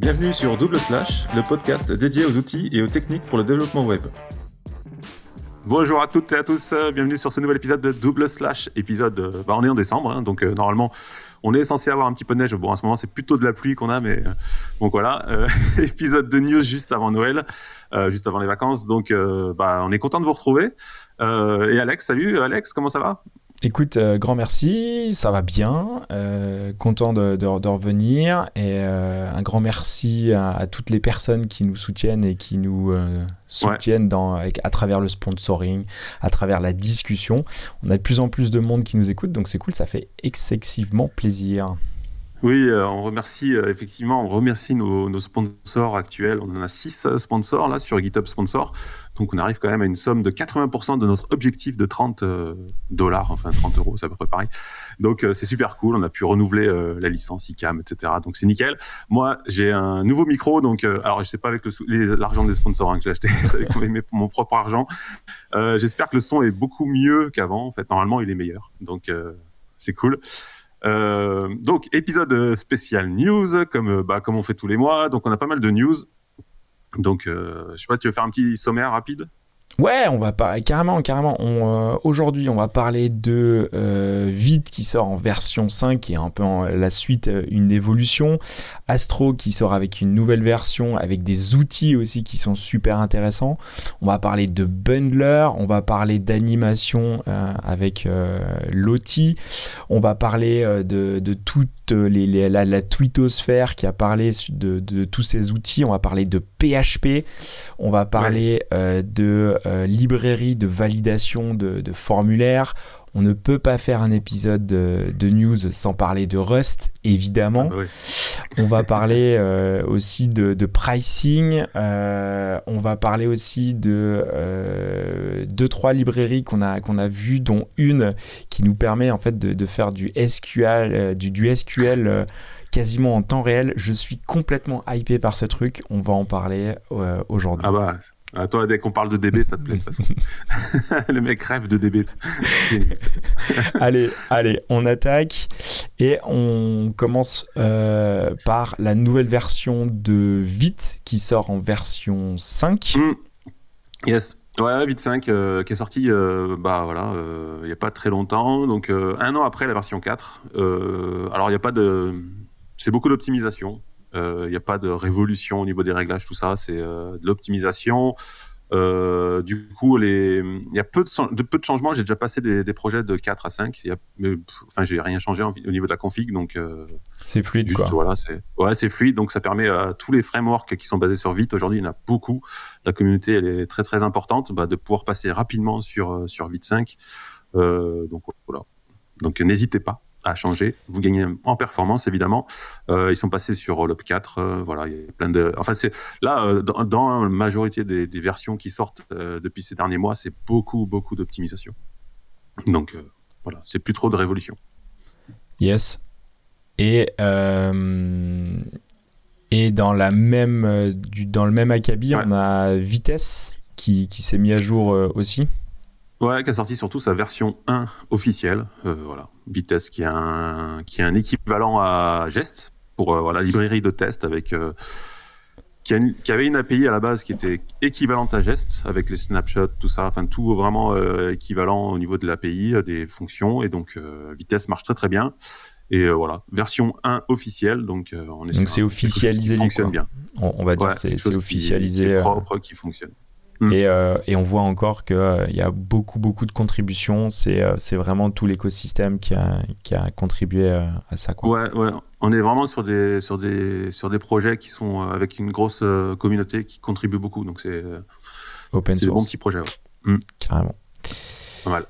Bienvenue sur Double Slash, le podcast dédié aux outils et aux techniques pour le développement web. Bonjour à toutes et à tous, bienvenue sur ce nouvel épisode de Double Slash, épisode, euh, bah on est en décembre, hein, donc euh, normalement on est censé avoir un petit peu de neige, bon en ce moment c'est plutôt de la pluie qu'on a, mais euh, voilà, épisode de news juste avant Noël, juste avant les vacances, donc bah, on est content de vous retrouver. et Alex, salut Alex, comment ça va? Écoute, euh, grand merci, ça va bien, euh, content de, revenir et euh, un grand merci à, toutes les personnes qui nous soutiennent et qui nous soutiennent dans, à travers le sponsoring, à travers la discussion. On a de plus en plus de monde qui nous écoute, donc c'est cool, ça fait excessivement plaisir. Oui, on remercie effectivement, on remercie nos, nos, sponsors actuels. On en a six sponsors là sur GitHub Sponsor. Donc on arrive quand même à une somme de 80% de notre objectif de 30 euh, dollars, enfin 30 euros, c'est à peu près pareil. Donc euh, c'est super cool, on a pu renouveler euh, la licence ICAM, etc. Donc c'est nickel. Moi j'ai un nouveau micro, donc alors je sais pas avec l'argent des sponsors hein, que j'ai acheté, c'est avec mon propre argent. J'espère que le son est beaucoup mieux qu'avant. En fait normalement il est meilleur, donc c'est cool. donc épisode spécial news comme bah, comme on fait tous les mois. Donc on a pas mal de news. Donc, euh, je sais pas, tu veux faire un petit sommaire rapide? Ouais, on va pas carrément, carrément. Euh, aujourd'hui, on va parler de euh, Vite qui sort en version 5, qui est un peu la suite, euh, une évolution. Astro qui sort avec une nouvelle version, avec des outils aussi qui sont super intéressants. On va parler de Bundler, on va parler d'animation avec Loti. On va parler de, de les, la, la, twittosphère qui a parlé de, de, tous ces outils. On va parler de PHP. On va parler de euh, librairie de validation de, formulaires. On ne peut pas faire un épisode de, news sans parler de Rust, évidemment. Ah bah on va parler euh, aussi de, pricing. Euh, on va parler aussi de deux trois librairies qu'on a qu'on a vues, dont une qui nous permet en fait de, faire du SQL, du, du SQL quasiment en temps réel. Je suis complètement hypé par ce truc. On va en parler aujourd'hui. Ah bah à toi, dès qu'on parle de DB, ça te plaît de toute façon. le mec rêve de DB. allez, allez, on attaque et on commence euh, par la nouvelle version de Vite qui sort en version 5. Mm. Yes. Ouais, Vite 5 euh, qui est sorti euh, bah voilà, il n'y a pas très longtemps, donc un an après la version 4. alors il n'y a pas de c'est beaucoup d'optimisation. Il euh, n'y a pas de révolution au niveau des réglages, tout ça. C'est euh, de l'optimisation. Euh, du coup, il y a peu de, peu de changements. J'ai déjà passé des, projets de 4 à 5. Y a, mais, enfin, j'ai rien changé au niveau de la config, donc c'est fluide. Juste, Voilà, c'est ouais, c'est fluide. Donc ça permet à tous les frameworks qui sont basés sur Vite. Aujourd'hui, il y en a beaucoup. La communauté, elle est très très importante, bah, de pouvoir passer rapidement sur sur Vite 5. donc voilà. Donc n'hésitez pas à changer. Vous gagnez en performance évidemment. Euh, ils sont passés sur Rollup 4. Euh, voilà, il y a plein de. Enfin, c'est là euh, dans, la majorité des, versions qui sortent depuis ces derniers mois, c'est beaucoup beaucoup d'optimisation. Donc voilà, c'est plus trop de révolution. Yes. Et et dans la même du, dans le même acabit, on a Vitesse qui, qui s'est mis à jour aussi. Ouais, qui a sorti surtout sa version 1 officielle. Euh, voilà, Vitesse qui est un qui est un équivalent à Gest pour euh, voilà librairie de test avec euh, qui, qui, avait une API à la base qui était équivalente à Gest avec les snapshots, tout ça, enfin tout vraiment équivalent au niveau de l'API, des fonctions et donc Vitesse marche très très bien. Et voilà, version 1 officielle, donc on est donc c'est officialisé, qui fonctionne bien. On, va dire c'est officialisé, qui est propre, qui fonctionne. Mm. Et, euh, et, on voit encore qu'il euh, y a beaucoup, beaucoup de contributions. C'est euh, vraiment tout l'écosystème qui a, qui a contribué à ça. Quoi. Ouais, ouais. On est vraiment sur des, sur, des, sur des projets qui sont avec une grosse communauté qui contribue beaucoup. Donc c'est Open source. des bons petits projets. Mm. Carrément. Pas mal.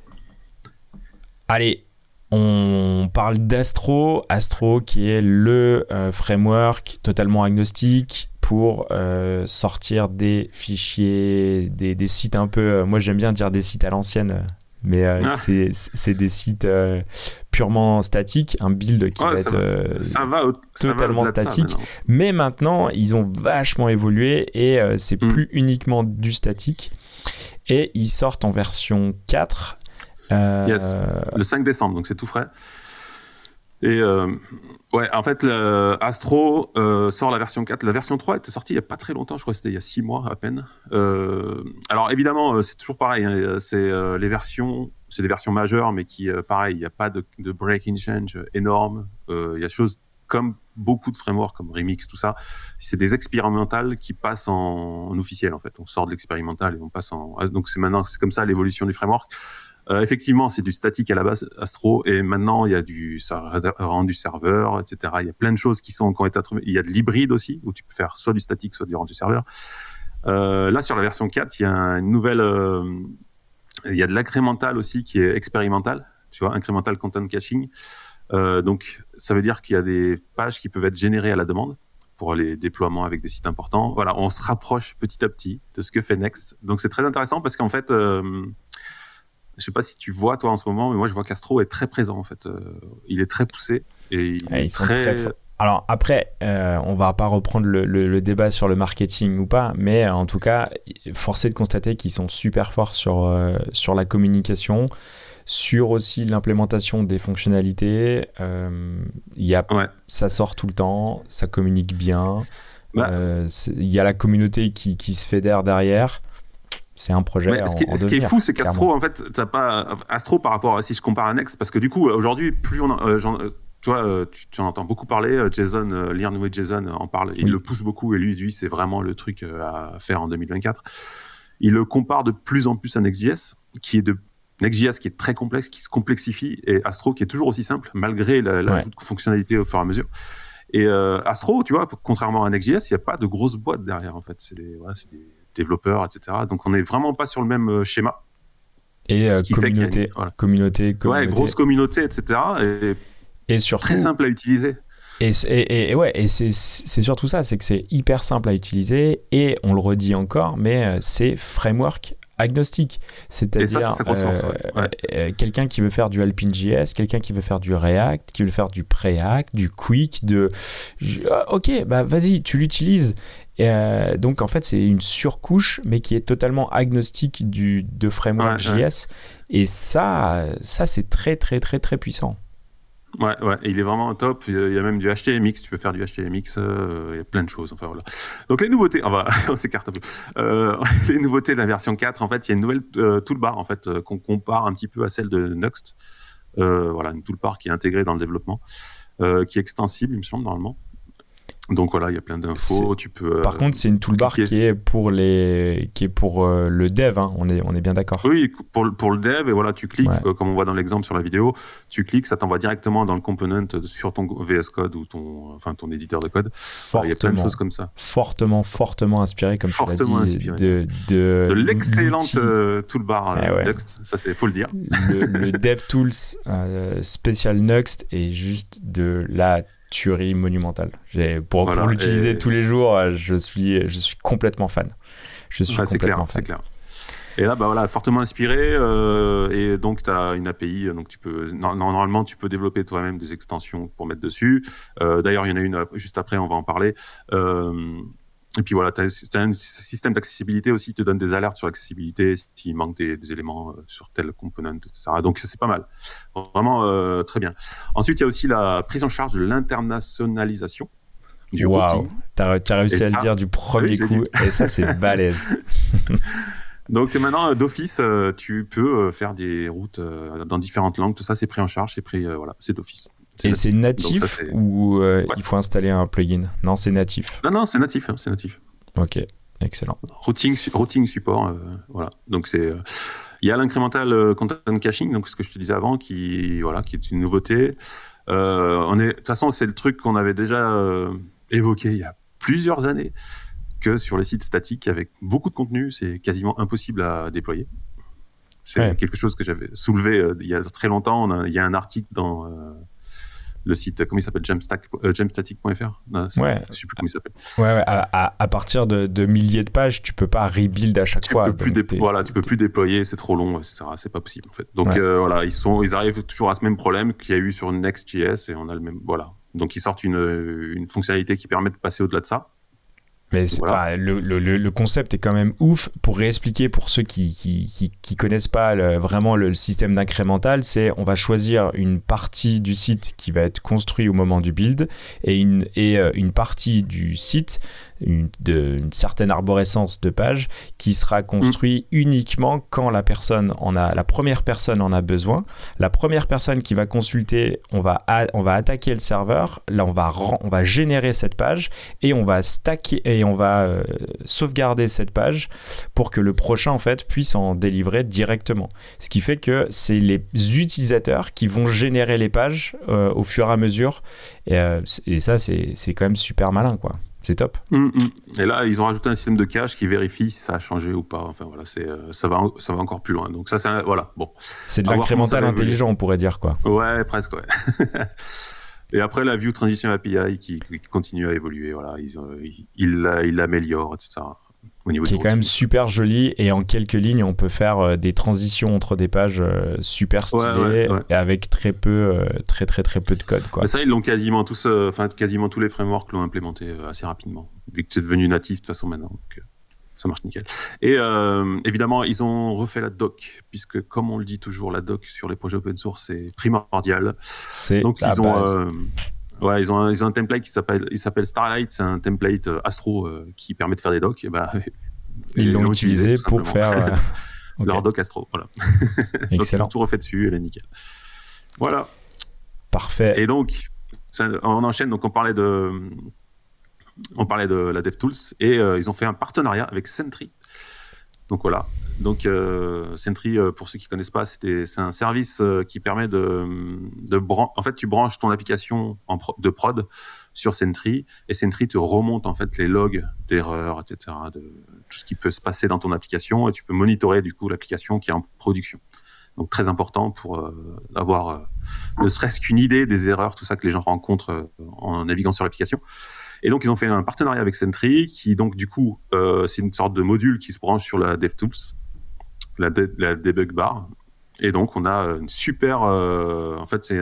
Allez, on parle d'Astro. Astro qui est le framework totalement agnostique pour euh, sortir des fichiers, des, des, sites un peu. Euh, moi, j'aime bien dire des sites à l'ancienne, mais euh, ah. c'est des sites purement statiques, un build qui va être totalement statique. mais maintenant, ils ont vachement évolué et c'est mm. plus uniquement du statique. Et ils sortent en version 4. Yes. Le 5 décembre, donc c'est tout frais. Et ouais, en fait, Astro sort la version 4. La version 3 était sortie il y a pas très longtemps, je crois que c'était il y a 6 mois à peine. alors évidemment, c'est toujours pareil. Hein, c'est les versions, c'est des versions majeures, mais qui, pareil, il n'y a pas de, de breaking change énorme. Il y a des choses comme beaucoup de frameworks comme Remix, tout ça, c'est des expérimentales qui passent en, officiel en fait. On sort de l'expérimental et on passe en. Donc c'est maintenant, c'est comme ça l'évolution du framework. Euh, effectivement, c'est du statique à la base, Astro, et maintenant il y a du ça rendu serveur, etc. Il y a plein de choses qui sont qui ont été Il y a de l'hybride aussi, où tu peux faire soit du statique, soit du rendu serveur. Euh, là, sur la version 4, il y a une nouvelle. Euh, il y a de l'incrémental aussi qui est expérimental, tu vois, incremental content caching. Donc, ça veut dire qu'il y a des pages qui peuvent être générées à la demande pour les déploiements avec des sites importants. Voilà, on se rapproche petit à petit de ce que fait Next. Donc, c'est très intéressant parce qu'en fait, je sais pas si tu vois toi en ce moment, mais moi je vois qu'Astro est très présent en fait. Euh, il est très poussé et il est très... alors après, euh, on va pas reprendre le, le, débat sur le marketing ou pas, mais en tout cas, force est de constater qu'ils sont super forts sur, euh, sur la communication, sur aussi l'implémentation des fonctionnalités. Euh, y a, Ça sort tout le temps, ça communique bien. Bah. Euh, il y a la communauté qui, qui se fédère derrière. C'est un projet. ce, qui, ce qui, est fou, c'est qu'Astro, en fait, t'as pas Astro par rapport à si je compare à Next, parce que du coup, aujourd'hui, plus on, euh, euh, toi, tu, en entends beaucoup parler. Jason, Learn with Jason en parle. Il le pousse beaucoup et lui, lui, c'est vraiment le truc à faire en 2024. Il le compare de plus en plus à Next.js, qui est de Next.js qui est très complexe, qui se complexifie, et Astro qui est toujours aussi simple, malgré l'ajout de fonctionnalités au fur et à mesure. Et euh, Astro, tu vois, contrairement à Next.js, il n'y a pas de grosses boîtes derrière, en fait. C'est des, des, développeurs, etc. Donc on n'est vraiment pas sur le même euh, schéma. Et euh, communauté, communauté, communauté, Ouais, grosse communauté, etc. Et, et surtout, très simple à utiliser. Et, et, et, ouais, et c'est surtout ça, c'est que c'est hyper simple à utiliser et on le redit encore, mais c'est framework agnostique. C'est-à-dire euh, euh, quelqu'un qui veut faire du Alpine.js, quelqu'un qui veut faire du React, qui veut faire du Preact, du Quick, de... Ah, ok, bah vas-y, tu l'utilises. Euh, donc en fait, c'est une surcouche, mais qui est totalement agnostique du, de framework JS. Et ça, ça c'est très très très très puissant. Ouais, ouais, il est vraiment top. Il y a même du HTMX, tu peux faire du HTMX, euh, il y a plein de choses. Enfin voilà. Donc les nouveautés, on, va, on s'écarte un peu. Euh, les nouveautés de la version 4, en fait, il y a une nouvelle euh, toolbar en fait qu'on compare un petit peu à celle de Nuxt. voilà, une toolbar qui est intégrée dans le développement, qui est extensible, il me semble normalement. Donc voilà, il y a plein d'infos. Tu peux. Par contre, c'est une toolbar qui est pour les, qui est pour euh, le dev. Hein. On est, on est bien d'accord. Oui, pour, pour le dev et voilà, tu cliques euh, comme on voit dans l'exemple sur la vidéo. Tu cliques, ça t'envoie directement dans le component sur ton VS Code ou ton, enfin ton éditeur de code. il y a plein de choses comme ça. Fortement, fortement inspiré, comme fortement tu dit, de, de, de l'excellente euh, toolbar eh Nuxt. Ça, c'est faut le dire. Le, le DevTools spécial Nuxt est juste de la tuerie monumentale. Pour, pour l'utiliser tous les jours, euh, je suis, je suis complètement fan. Je suis complètement fan. Clair. Et là, bah voilà, fortement inspiré. Euh, et donc, tu as une API. Donc, tu peux, normalement, tu peux développer toi-même des extensions pour mettre dessus. Euh, d'ailleurs, il y en a une juste après, on va en parler. Et puis voilà, tu as, un système d'accessibilité aussi, qui te donne des alertes sur l'accessibilité, s'il manque des, éléments euh, sur tel component, etc. Donc c'est pas mal. Vraiment euh, très bien. Ensuite, il y a aussi la prise en charge de l'internationalisation. Du wow. Tu as, réussi à le dire du premier coup, et ça c'est balèze. Donc maintenant, d'office, euh, tu peux faire des routes dans différentes langues. Tout ça, c'est pris en charge, c'est pris, voilà, c'est d'office. Et c'est natif ou euh, il faut installer un plugin? Non, c'est natif. Non, non, c'est natif, hein, c'est natif. Ok, excellent. Routing, routing support, euh, voilà. Donc c'est, euh, il y a l'incrémental content caching, donc ce que je te disais avant, qui voilà, qui est une nouveauté. on est, de toute façon, c'est le truc qu'on avait déjà évoqué il y a plusieurs années, que sur les sites statiques avec beaucoup de contenu, c'est quasiment impossible à déployer. C'est quelque chose que j'avais soulevé il y a très longtemps. il y a un article dans le site, comment il s'appelle Jamstatic.fr euh, Ouais. Je sais plus comment il s'appelle. Ouais, ouais à, à, partir de, de, milliers de pages, tu peux pas rebuild à chaque fois. Peux plus voilà, tu peux plus déployer, c'est trop long, etc. C'est pas possible en fait. Donc euh, voilà, ils sont, ils arrivent toujours à ce même problème qu'il y a eu sur Next.js et on a le même, voilà. Donc ils sortent une, une fonctionnalité qui permet de passer au-delà de ça. Mais le, concept est quand même ouf. Pour réexpliquer pour ceux qui qui, qui, connaissent pas vraiment le, système d'incrémental, c'est on va choisir une partie du site qui va être construit au moment du build et une, et euh, une partie du site une, de, une certaine arborescence de page qui sera construit mm. uniquement quand la personne en a, la première personne en a besoin. La première personne qui va consulter, on va, on va attaquer le serveur. Là, on va, on va générer cette page et on va stacker et on va euh, sauvegarder cette page pour que le prochain en fait puisse en délivrer directement. Ce qui fait que c'est les utilisateurs qui vont générer les pages euh, au fur et à mesure. Et, euh, et ça, c'est quand même super malin, quoi. C'est top. Mm, mm. Et là, ils ont rajouté un système de cache qui vérifie si ça a changé ou pas. Enfin voilà, c'est ça va ça va encore plus loin. Donc ça, c'est voilà. Bon. C'est de l'incrémental intelligent, on pourrait dire quoi. Ouais, presque. Ouais. Et après la View Transition API qui, continue à évoluer. Voilà, ils ils l'améliorent, etc qui est quand même super joli et en quelques lignes on peut faire euh, des transitions entre des pages euh, super stylées et avec très peu euh, très très très peu de code quoi. ça ils l'ont quasiment tous enfin quasiment tous les frameworks l'ont implémenté assez rapidement vu que c'est devenu natif de toute façon maintenant donc, ça marche nickel et évidemment ils ont refait la doc puisque comme on le dit toujours la doc sur les projets open source c'est primordial c'est donc ils ont Ouais, ils ont un, ils ont un template qui s'appelle, il s'appelle Starlight, c'est un template euh, Astro euh, qui permet de faire des docs. Et bah, ils l'ont utilisé pour faire euh, leur doc Astro. Voilà. Excellent. donc, tout refait dessus, elle est nickel. Voilà. Parfait. Et donc, on enchaîne. Donc, on parlait de, on parlait de la DevTools et ils ont fait un partenariat avec Sentry. Donc voilà, donc, euh, Sentry, euh, pour ceux qui connaissent pas, c'est un service euh, qui permet de, de en fait, tu branches ton application de prod sur Sentry et Sentry te remonte en fait les logs d'erreurs, etc., de tout ce qui peut se passer dans ton application et tu peux monitorer du coup l'application qui est en production. Donc très important pour euh, avoir ne serait-ce qu'une idée des erreurs, tout ça que les gens rencontrent en naviguant sur l'application. Et donc ils ont fait un partenariat avec Sentry qui donc du coup c'est une sorte de module qui se branche sur la DevTools la, la debug bar. Et donc, on a une super. Euh, en fait, c'est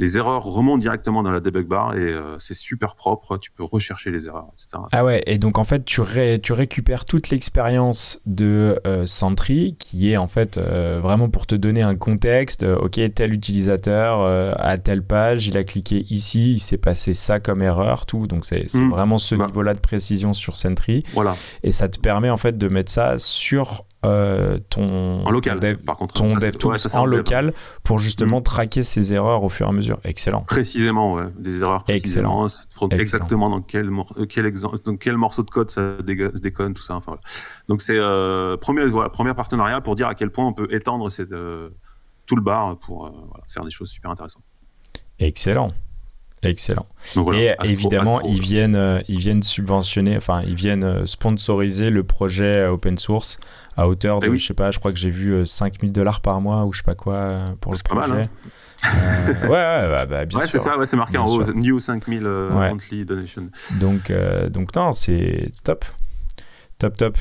les erreurs remontent directement dans la debug bar et euh, c'est super propre. Tu peux rechercher les erreurs, etc. Ah ouais. Et donc, en fait, tu, tu récupères toute l'expérience de euh, Sentry, qui est en fait vraiment pour te donner un contexte. ok, tel utilisateur à telle page, il a cliqué ici, il s'est passé ça comme erreur, tout. Donc, c'est mmh. vraiment ce bah. niveau-là de précision sur Sentry. Voilà. Et ça te permet en fait de mettre ça sur euh, ton en local dev, par contre. ton dev en local pour justement mm. traquer ces erreurs au fur et à mesure. Excellent. Précisément ouais. Des erreurs excellent. Exactement dans quel euh, quel exemple dans quel morceau de code ça déconne tout ça. Enfin voilà. donc c'est euh, premier voilà premier partenariat pour dire à quel point on peut étendre cette, euh, tout le bar pour euh, voilà, faire des choses super intéressantes. Excellent. Excellent. et évidemment, ils viennent, euh, ils viennent subventionner, enfin, ils viennent sponsoriser le projet open source à hauteur eh de, je sais pas, je crois que j'ai vu 5000 dollars par mois ou je sais pas quoi pour le projet. Pas mal, hein. ouais, ouais, bah, bah bien ouais, c'est ça, ouais, c'est marqué en haut, New 5000 monthly donation. Donc, donc non, c'est top. Top, top.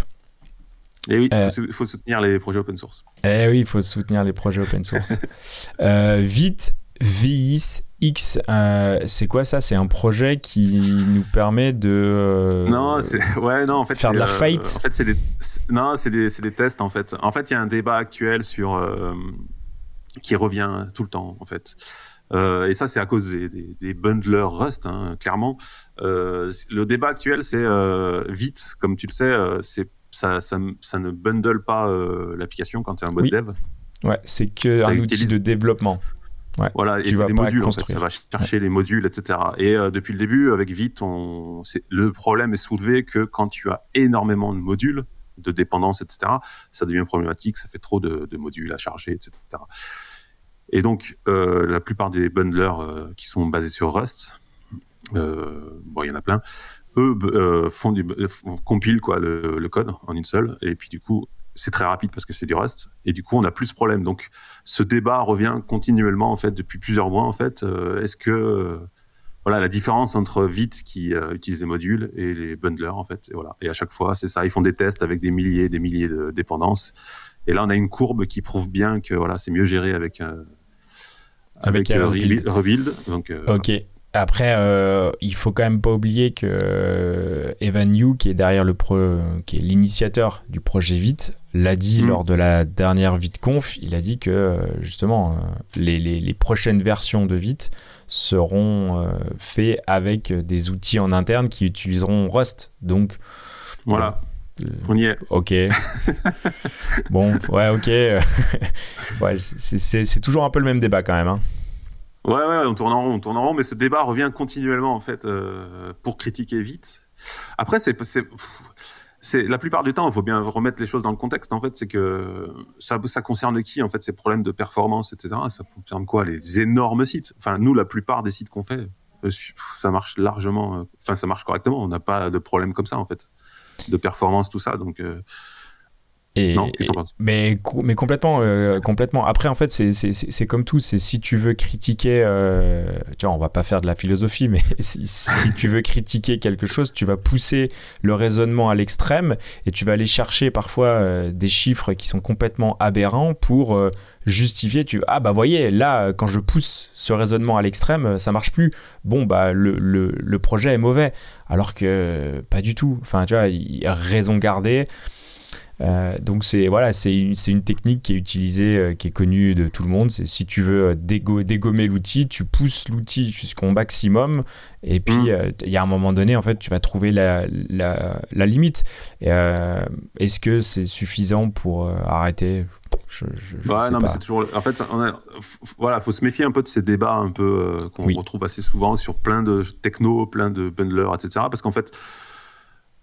Et oui, il faut, soutenir les projets open source. Eh oui, il faut soutenir les projets open source. vite, VIS X, euh, c'est quoi ça? C'est un projet qui nous permet de euh, non, c'est ouais non en fait faire de la euh, fight? en fait c'est des non c'est des, des tests en fait. En fait il y a un débat actuel sur qui revient tout le temps en fait. et ça c'est à cause des, des, des bundlers Rust hein, clairement. le débat actuel c'est vite comme tu le sais c'est ça, ça, ça, ne bundle pas l'application quand tu es un mode dev. Ouais, c'est que un outil de développement voilà, et c'est des modules en fait, ça va chercher les modules, etc. Et euh, depuis le début, avec Vite, on, le problème est soulevé que quand tu as énormément de modules, de dépendance, etc., ça devient problématique, ça fait trop de, modules à charger, etc. Et donc, euh, la plupart des bundlers euh, qui sont basés sur Rust, bon, il y en a plein, eux font du, compilent quoi, le, le, code en une seule, et puis du coup, c'est très rapide parce que c'est du Rust et du coup on a plus de problèmes. Donc ce débat revient continuellement en fait depuis plusieurs mois en fait. Euh, est-ce que euh, voilà la différence entre Vite qui euh, utilise des modules et les bundlers en fait et voilà et à chaque fois c'est ça ils font des tests avec des milliers des milliers de dépendances et là on a une courbe qui prouve bien que voilà c'est mieux géré avec avec, avec rebuild. Donc ok Après, euh, il faut quand même pas oublier que euh, Evan Yu, qui est derrière le pro, qui est l'initiateur du projet Vite, l'a dit mm. lors de la dernière ViteConf. Il a dit que euh, justement les, les, les, prochaines versions de Vite seront faites avec des outils en interne qui utiliseront Rust. Donc voilà. On y est. Ok. bon, ouais, ok. ouais, c'est toujours un peu le même débat quand même. Hein. Ouais, on tourne en rond, on tourne en rond, mais ce débat revient continuellement en fait euh, pour critiquer vite. Après, c'est, la plupart du temps, il faut bien remettre les choses dans le contexte. En fait, c'est que ça, ça concerne qui en fait ces problèmes de performance, etc. Ça concerne quoi Les énormes sites? Enfin, nous, la plupart des sites qu'on fait, euh, ça marche largement. Euh, enfin, ça marche correctement. On n'a pas de problème comme ça en fait, de performance, tout ça. Donc non, mais, mais complètement, euh, complètement. Après, en fait, c'est comme tout. C'est si tu veux critiquer, euh, tu vois, on va pas faire de la philosophie, mais si, tu veux critiquer quelque chose, tu vas pousser le raisonnement à l'extrême et tu vas aller chercher parfois euh, des chiffres qui sont complètement aberrants pour justifier. Tu ah bah voyez, là, quand je pousse ce raisonnement à l'extrême, ça marche plus. Bon bah le, le, le, projet est mauvais, alors que pas du tout. Enfin, tu vois, raison gardée. Euh, donc c'est voilà, c'est une, une, technique qui est utilisée, euh, qui est connue de tout le monde. C'est si tu veux euh, dégommer l'outil, tu pousses l'outil jusqu'au maximum, et puis mm. il y a un moment donné, en fait, tu vas trouver la, la, la limite. Est-ce que c'est suffisant pour arrêter? Je, je, ouais, non, mais c'est toujours. En fait, on voilà, faut se méfier un peu de ces débats un peu qu'on retrouve assez souvent sur plein de techno, plein de bundlers, etc. Parce qu'en fait,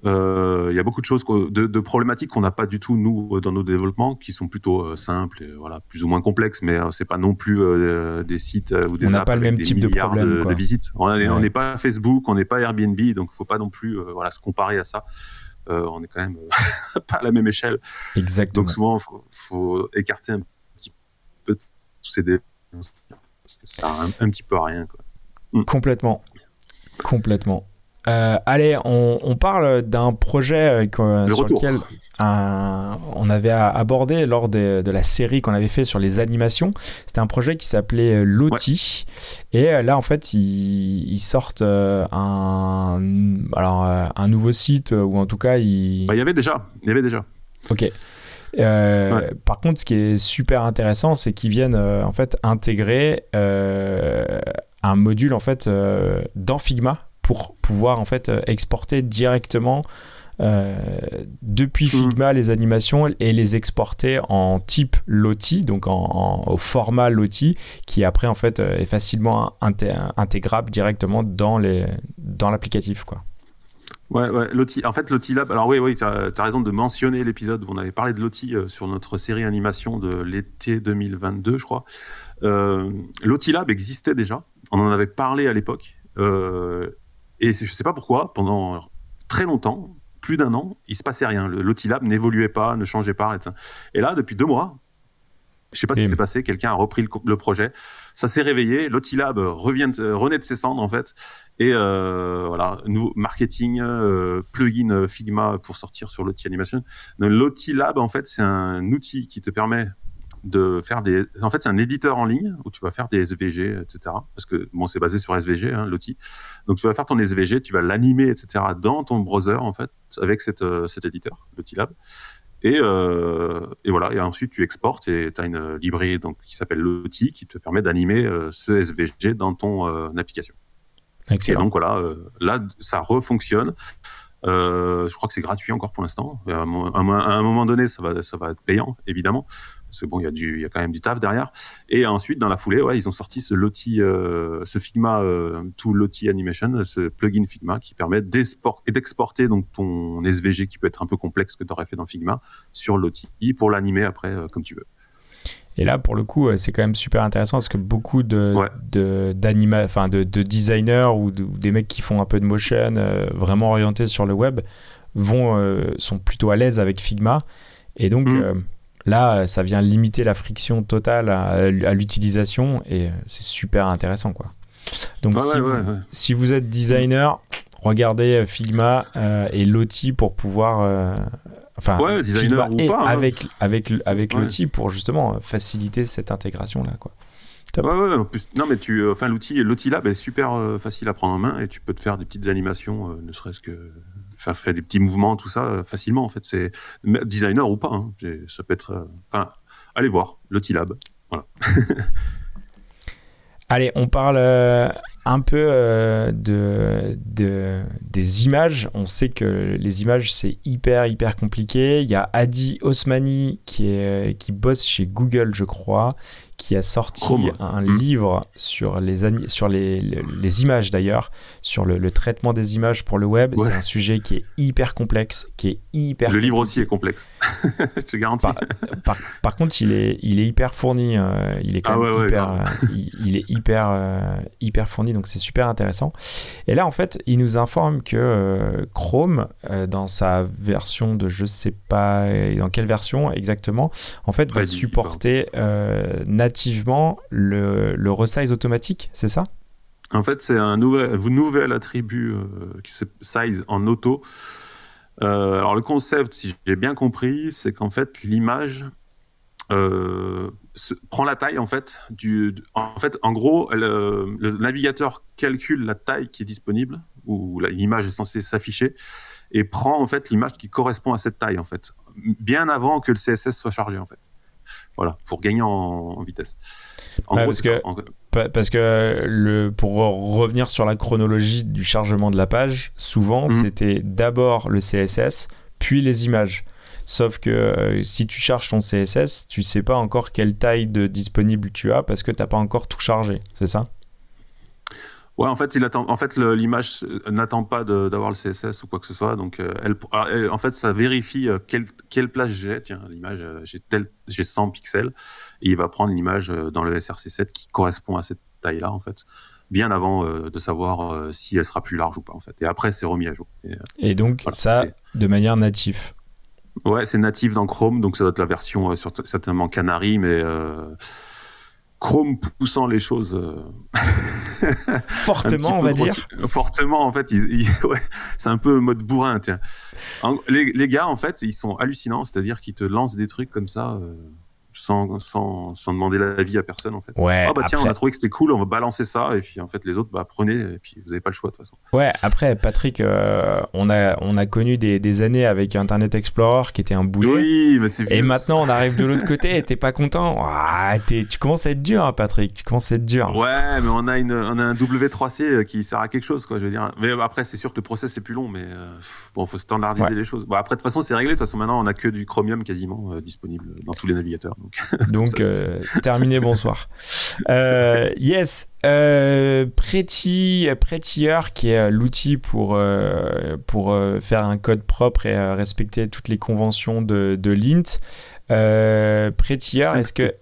il y a beaucoup de choses, de, problématiques qu'on n'a pas du tout nous dans nos développements, qui sont plutôt euh, simples, et, voilà, plus ou moins complexes, mais euh, c'est pas non plus des sites ou des on n'a pas le même type de problème de, visites. On n'est pas Facebook, on n'est pas Airbnb, donc il faut pas non plus voilà se comparer à ça. on est quand même pas à la même échelle. Exactement. Donc souvent, faut, faut écarter un petit peu tous ces débats parce que ça sert un, petit peu à rien. Quoi. Complètement, complètement. Euh, allez, on, parle d'un projet euh, sur lequel on avait abordé lors de, la série qu'on avait fait sur les animations. C'était un projet qui s'appelait euh, Loti. Et là, en fait, ils, sortent un, alors, un nouveau site, ou en tout cas, il... Bah, il y avait déjà. Il y avait déjà. Ok. Par contre, ce qui est super intéressant, c'est qu'ils viennent en fait intégrer un module en fait dans Figma pour pouvoir en fait euh, exporter directement euh, depuis mm. Figma les animations et les exporter en type Lottie, donc en, au format Lottie, qui après en fait euh, est facilement intégrable directement dans les dans l'applicatif quoi. Ouais, ouais, Lottie. En fait, Lottie Lab. Alors oui, oui, tu as, raison de mentionner l'épisode où on avait parlé de Lottie sur notre série animation de l'été 2022, je crois. Euh, Lottie Lab existait déjà. On en avait parlé à l'époque. Euh, et je ne sais pas pourquoi, pendant très longtemps, plus d'un an, il se passait rien. Lotilab n'évoluait pas, ne changeait pas. Et là, depuis deux mois, je ne sais pas ce qui s'est passé, quelqu'un a repris le, projet, ça s'est réveillé, Lotilab revient, renaît de ses cendres en fait, et euh, voilà, nouveau marketing, euh, plugin Figma pour sortir sur Loti Animation. Lotilab en fait, c'est un outil qui te permet de faire des. En fait, c'est un éditeur en ligne où tu vas faire des SVG, etc. Parce que bon, c'est basé sur SVG, hein, l'outil. Donc, tu vas faire ton SVG, tu vas l'animer, etc. dans ton browser, en fait, avec cette, euh, cet éditeur, l'outil Et, euh, et, voilà. Et ensuite, tu exportes et tu as une librairie donc, qui s'appelle l'outil qui te permet d'animer euh, ce SVG dans ton application. Excellent. Et donc, voilà, là, ça refonctionne. je crois que c'est gratuit encore pour l'instant. À, un moment donné, ça va, ça va être payant, évidemment parce que bon, il y a du, il y a quand même du taf derrière. Et ensuite, dans la foulée, ouais, ils ont sorti ce Lottie, euh, ce Figma euh, to Lottie Animation, ce plugin Figma qui permet d'exporter donc ton SVG qui peut être un peu complexe que tu aurais fait dans Figma sur Lottie pour l'animer après euh, comme tu veux. Et là, pour le coup, c'est quand même super intéressant parce que beaucoup de, de, enfin de, de, designers ou, des mecs qui font un peu de motion, vraiment orientés sur le web, vont, sont plutôt à l'aise avec Figma. Et donc, mm. Là, ça vient limiter la friction totale à, l'utilisation et c'est super intéressant. Quoi. Donc, si, vous, êtes designer, regardez euh, Figma euh, et Lottie pour pouvoir. Euh, enfin, designer ou pas, hein. avec, avec, avec Lottie pour justement faciliter cette intégration-là. Quoi. top. Ouais, ouais, en plus, non, mais tu, enfin, l'outil, l'outil lab est super facile à prendre en main et tu peux te faire des petites animations, ne serait-ce que faire, des petits mouvements, tout ça, facilement, en fait. C'est designer ou pas, hein, ça peut être, enfin, allez voir l'outil lab. Voilà. Allez, on parle euh, un peu euh, de, de, des images. On sait que les images, c'est hyper, hyper compliqué. Il y a Adi Osmani qui, est, qui bosse chez Google, je crois, qui a sorti un mm. livre sur les, sur les, les, images d'ailleurs, sur le, traitement des images pour le web. C'est un sujet qui est hyper complexe, qui est hyper. Le livre aussi est complexe, je te garantis. Par, contre, il est, il est hyper fourni. Euh, il est quand ah même hyper, euh, il, est hyper, euh, hyper fourni, donc c'est super intéressant. Et là, en fait, il nous informe que Chrome, dans sa version de je sais pas dans quelle version exactement, en fait, va supporter nativement le, le resize automatique, c'est ça? En fait, c'est un nouvel, attribut euh, qui s'appelle size en auto. Euh, alors le concept, si j'ai bien compris, c'est qu'en fait l'image euh, prend la taille en fait. En fait, en gros, le, navigateur calcule la taille qui est disponible où l'image est censée s'afficher et prend en fait l'image qui correspond à cette taille en fait, bien avant que le CSS soit chargé en fait. Voilà, pour gagner en, vitesse. En parce, que, parce que le, pour revenir sur la chronologie du chargement de la page, souvent mhm. c'était d'abord le CSS, puis les images. Sauf que euh, si tu charges ton CSS, tu sais pas encore quelle taille de disponible tu as parce que tu n'as pas encore tout chargé, c'est ça? Ouais, en fait, il attend. En fait, l'image n'attend pas d'avoir le CSS ou quoi que ce soit. Donc, euh, ah, elle, en fait, ça vérifie euh, quelle, quelle place j'ai. Tiens, l'image, euh, j'ai j'ai 100 pixels, et il va prendre l'image dans le SRC7 qui correspond à cette taille-là, en fait, bien avant de savoir si elle sera plus large ou pas, en fait. Et après, c'est remis à jour. Et, donc, ça, de manière native. Ouais, c'est natif dans Chrome, donc ça doit être la version certainement Canary, mais Chrome poussant les choses euh, fortement, on va dire. Fortement, en fait, c'est un peu mode bourrin. Tiens. les, les, gars, en fait, ils sont hallucinants, c'est-à-dire qu'ils te lancent des trucs comme ça. Euh, sans, sans, sans demander l'avis à personne en fait. Ouais, ah bah tiens, on a trouvé que c'était cool, on va balancer ça et puis en fait les autres bah prenez et puis vous n'avez pas le choix de toute façon. Ouais, après Patrick, euh, on a on a connu des, des, années avec Internet Explorer qui était un boulet. Oui, mais c'est Et maintenant on arrive de l'autre côté et t'es pas content. Ah, tu commences à être dur, hein, Patrick. Tu commences à être dur. Ouais, mais on a une on a un W3C euh, qui sert à quelque chose quoi. Je veux dire. Mais après c'est sûr que le process est plus long, mais euh, bon faut standardiser les choses. Bon après de toute façon c'est réglé. De toute façon maintenant on a que du Chromium quasiment disponible dans tous les navigateurs. Donc, donc euh, terminé, bonsoir. Euh, yes, euh, Pretty, Prettier, qui est l'outil pour, pour faire un code propre et respecter toutes les conventions de, de Lint. Prettier, est-ce que.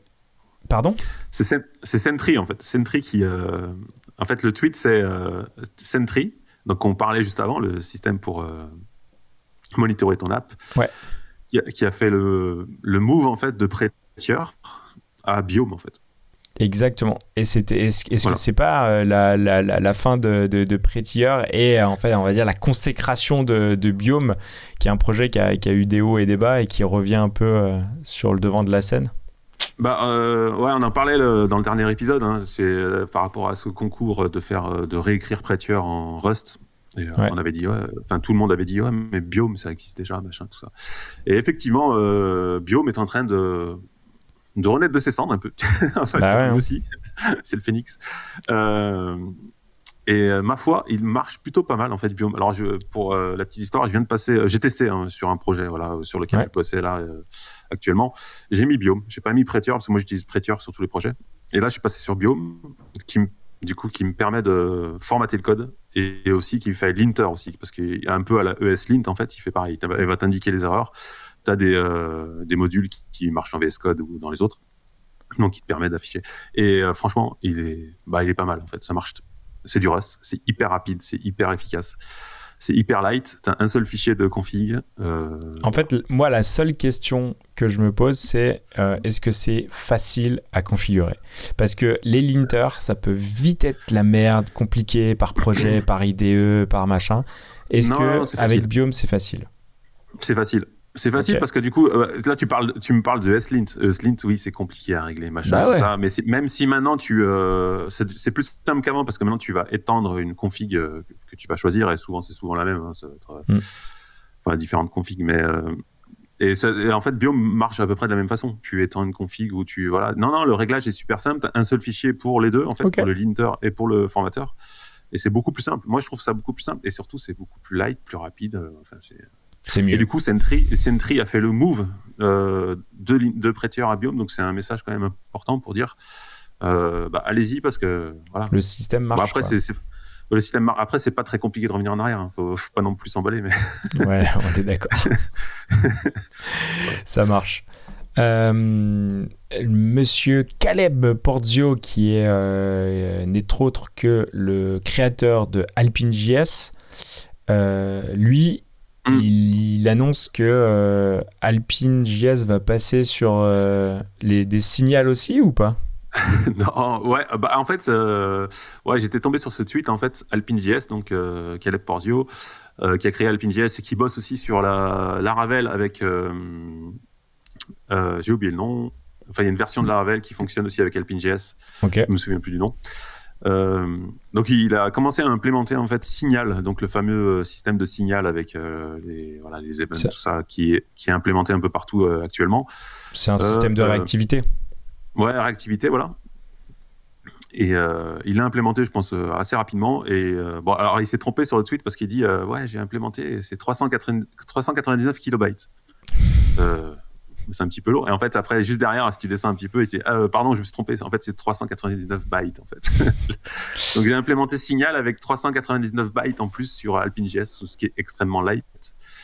Pardon? C'est Sentry en fait. Sentry qui. En fait, le tweet, c'est Sentry. Donc, on parlait juste avant, le système pour monitorer ton app. Ouais. Qui a, fait le, le move en fait de Prettier à Biome en fait. Exactement. Et c'était, est-ce, que c'est pas euh, la, la, la, fin de, de, de et euh, en fait, on va dire la consécration de, de Biome, qui est un projet qui a, qui a, eu des hauts et des bas et qui revient un peu euh, sur le devant de la scène? Bah ouais, on en parlait dans le dernier épisode. Hein. c'est par rapport à ce concours de faire de réécrire Prettier en Rust. Et, On avait dit, enfin tout le monde avait dit, ouais, mais Biome ça existe déjà, machin, tout ça. Et effectivement, Biome est en train de de renaître de ses cendres un peu. enfin, bah hein. aussi, c'est le phénix. Euh, et euh, ma foi, il marche plutôt pas mal en fait. Alors je, pour euh, la petite histoire, je viens de passer, j'ai testé hein, sur un projet voilà sur lequel je bossais là actuellement. J'ai mis Biome, j'ai pas mis Prettier parce que moi j'utilise Prettier sur tous les projets. Et là, je suis passé sur Biome, qui du coup qui me permet de formater le code et, aussi qui fait linter aussi parce qu'il y a un peu à la ESLint en fait, il fait pareil, il va t'indiquer les erreurs tu as des, euh, des modules qui, marchent en VS Code ou dans les autres, donc il te permet d'afficher. Et euh, franchement, il est, bah, il est pas mal en fait. Ça marche. C'est du Rust, c'est hyper rapide, c'est hyper efficace. C'est hyper light, tu as un seul fichier de config. Euh, en fait, moi, la seule question que je me pose, c'est est-ce que c'est facile à configurer? Parce que les linters, ça peut vite être la merde, compliqué par projet, par IDE, par machin. Est-ce que avec Biome, c'est facile? C'est facile. C'est facile parce que du coup, euh, là tu parles, tu me parles de S-Lint. S-Lint, oui, c'est compliqué à régler, machin, Bah tout ça. Mais même si maintenant tu, euh, c'est plus simple qu'avant parce que maintenant tu vas étendre une config euh, que, tu vas choisir et souvent c'est souvent la même. hein, ça va être, euh, Mm. enfin différentes configs, mais euh, et, ça- et en fait Biome marche à peu près de la même façon. Tu étends une config ou tu voilà. Non, non, le réglage est super simple. Un seul fichier pour les deux en fait, pour le linter et pour le formateur. Et c'est beaucoup plus simple. Moi, je trouve ça beaucoup plus simple et surtout c'est beaucoup plus light, plus rapide. euh, Enfin, c'est C'est et du coup, Sentry, Sentry a fait le move euh, de, de prêteur à Biome, donc c'est un message quand même important pour dire euh, bah, allez-y parce que voilà. Le système marche. Bon, après, c'est- le système. mar- Après, c'est pas très compliqué de revenir en arrière. Hein. Faut, faut pas non plus s'emballer, mais Ouais, on est d'accord. Ça marche. Euh, monsieur Caleb Porzio, qui est euh, n'est autre que le créateur de AlpineJS, euh, lui, Mm. il, il annonce que euh, AlpineJS va passer sur euh, les, des signals aussi ou pas? Non, ouais. Bah, en fait, euh, ouais, j'étais tombé sur ce tweet en fait, AlpineJS, donc euh, Caleb Porzio, euh, qui a créé AlpineJS et qui bosse aussi sur la Laravel avec. euh, euh, J'ai oublié le nom. Enfin, il y a une version de Laravel qui fonctionne aussi avec AlpineJS. Ok. je me souviens plus du nom. Euh, donc il a commencé à implémenter en fait Signal, donc le fameux euh, système de Signal avec euh, les voilà les events tout ça qui est qui est implémenté un peu partout euh, actuellement. C'est un système de réactivité. Ouais, réactivité voilà. Et il l'a implémenté, je pense, assez rapidement. Et bon, alors il s'est trompé sur le tweet parce qu'il dit ouais j'ai implémenté, c'est 380 399 kilobytes. C'est un petit peu lourd. Et en fait, après, juste derrière, si tu descends un petit peu, et c'est euh, pardon, je me suis trompé. En fait, c'est 399 bytes en fait. Donc j'ai implémenté Signal avec 399 bytes en plus sur AlpineJS, ce qui est extrêmement light.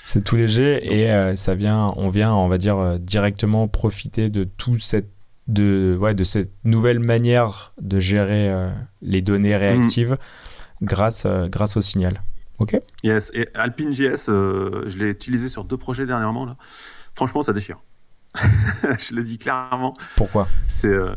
C'est tout léger et euh, ça vient, on vient, on va dire, euh, directement profiter de tout cette, de, ouais, de cette nouvelle manière de gérer euh, les données réactives grâce, euh, grâce au signal. Ok? Yes, et AlpineJS, je l'ai utilisé sur deux projets dernièrement là. Franchement, ça déchire. je le dis clairement. Pourquoi? C'est euh,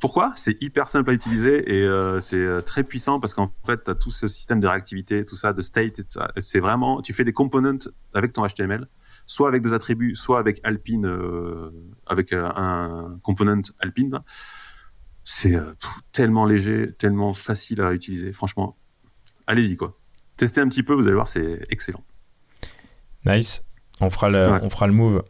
pourquoi? C'est hyper simple à utiliser et euh, c'est euh, très puissant parce qu'en fait, tu as tout ce système de réactivité, tout ça, de state, C'est vraiment, tu fais des components avec ton HTML, soit avec des attributs, soit avec Alpine, euh, avec euh, un component Alpine. là. C'est tellement léger, tellement facile à utiliser. Franchement, allez-y quoi. Testez un petit peu, vous allez voir, c'est excellent. Nice. On fera le, Ouais. on fera le move.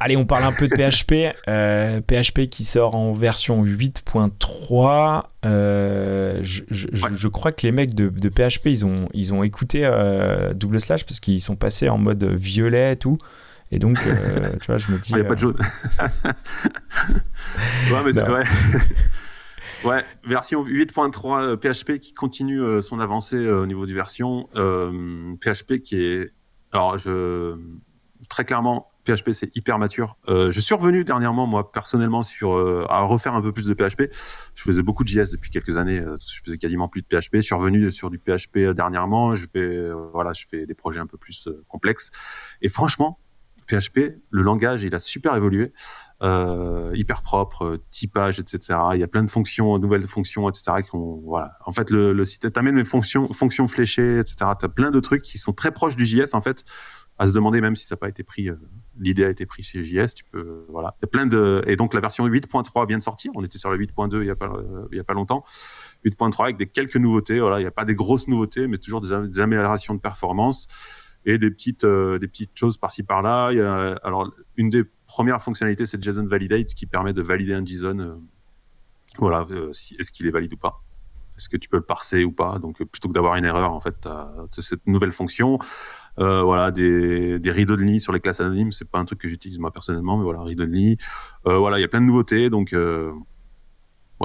Allez, on parle un peu de PHP. Euh, PHP qui sort en version 8.3. Euh, je, je- je- Ouais. je crois que les mecs de, de PHP, ils ont, ils ont écouté euh, double slash parce qu'ils sont passés en mode violet et tout. Et donc, euh, tu vois, je me dis. Il n'y a pas de jaune. ouais, mais c'est Non. ouais. version 8.3 euh, PHP qui continue euh, son avancée euh, au niveau du version. Euh, PHP qui est. Alors, je. Très clairement, PHP c'est hyper mature. Euh, je suis revenu dernièrement, moi, personnellement, sur, euh, à refaire un peu plus de PHP. Je faisais beaucoup de JS depuis quelques années. euh, Je faisais quasiment plus de PHP. Je suis revenu sur du PHP dernièrement. Je fais, voilà, je fais des projets un peu plus complexes. Et franchement, PHP, le langage, il a super évolué, hyper propre, typage, etc. Il y a plein de fonctions, nouvelles fonctions, etc. Qui ont, voilà. En fait, le, le site, t'amènes les fonctions, fonctions fléchées, etc. T'as plein de trucs qui sont très proches du JS, en fait. À se demander même si ça n'a pas été pris, l'idée a été prise chez JS, tu peux, voilà. T'as plein de, et donc la version 8.3 vient de sortir. On était sur la 8.2 il y a pas, euh, il y a pas longtemps. 8.3 avec des quelques nouveautés. Voilà, il n'y a pas des grosses nouveautés, mais toujours des, am- des améliorations de performance et des petites euh, des petites choses par-ci par-là. Alors une des premières fonctionnalités c'est JSON Validate qui permet de valider un JSON. euh, voilà, est-ce qu'il est valide ou pas Est-ce que tu peux le parser ou pas? Donc euh, plutôt que d'avoir une erreur, en fait, tu as, cette nouvelle fonction. Euh, voilà, des, des read only sur les classes anonymes, c'est pas un truc que j'utilise moi personnellement, mais voilà, read only. Euh, voilà, il y a plein de nouveautés, donc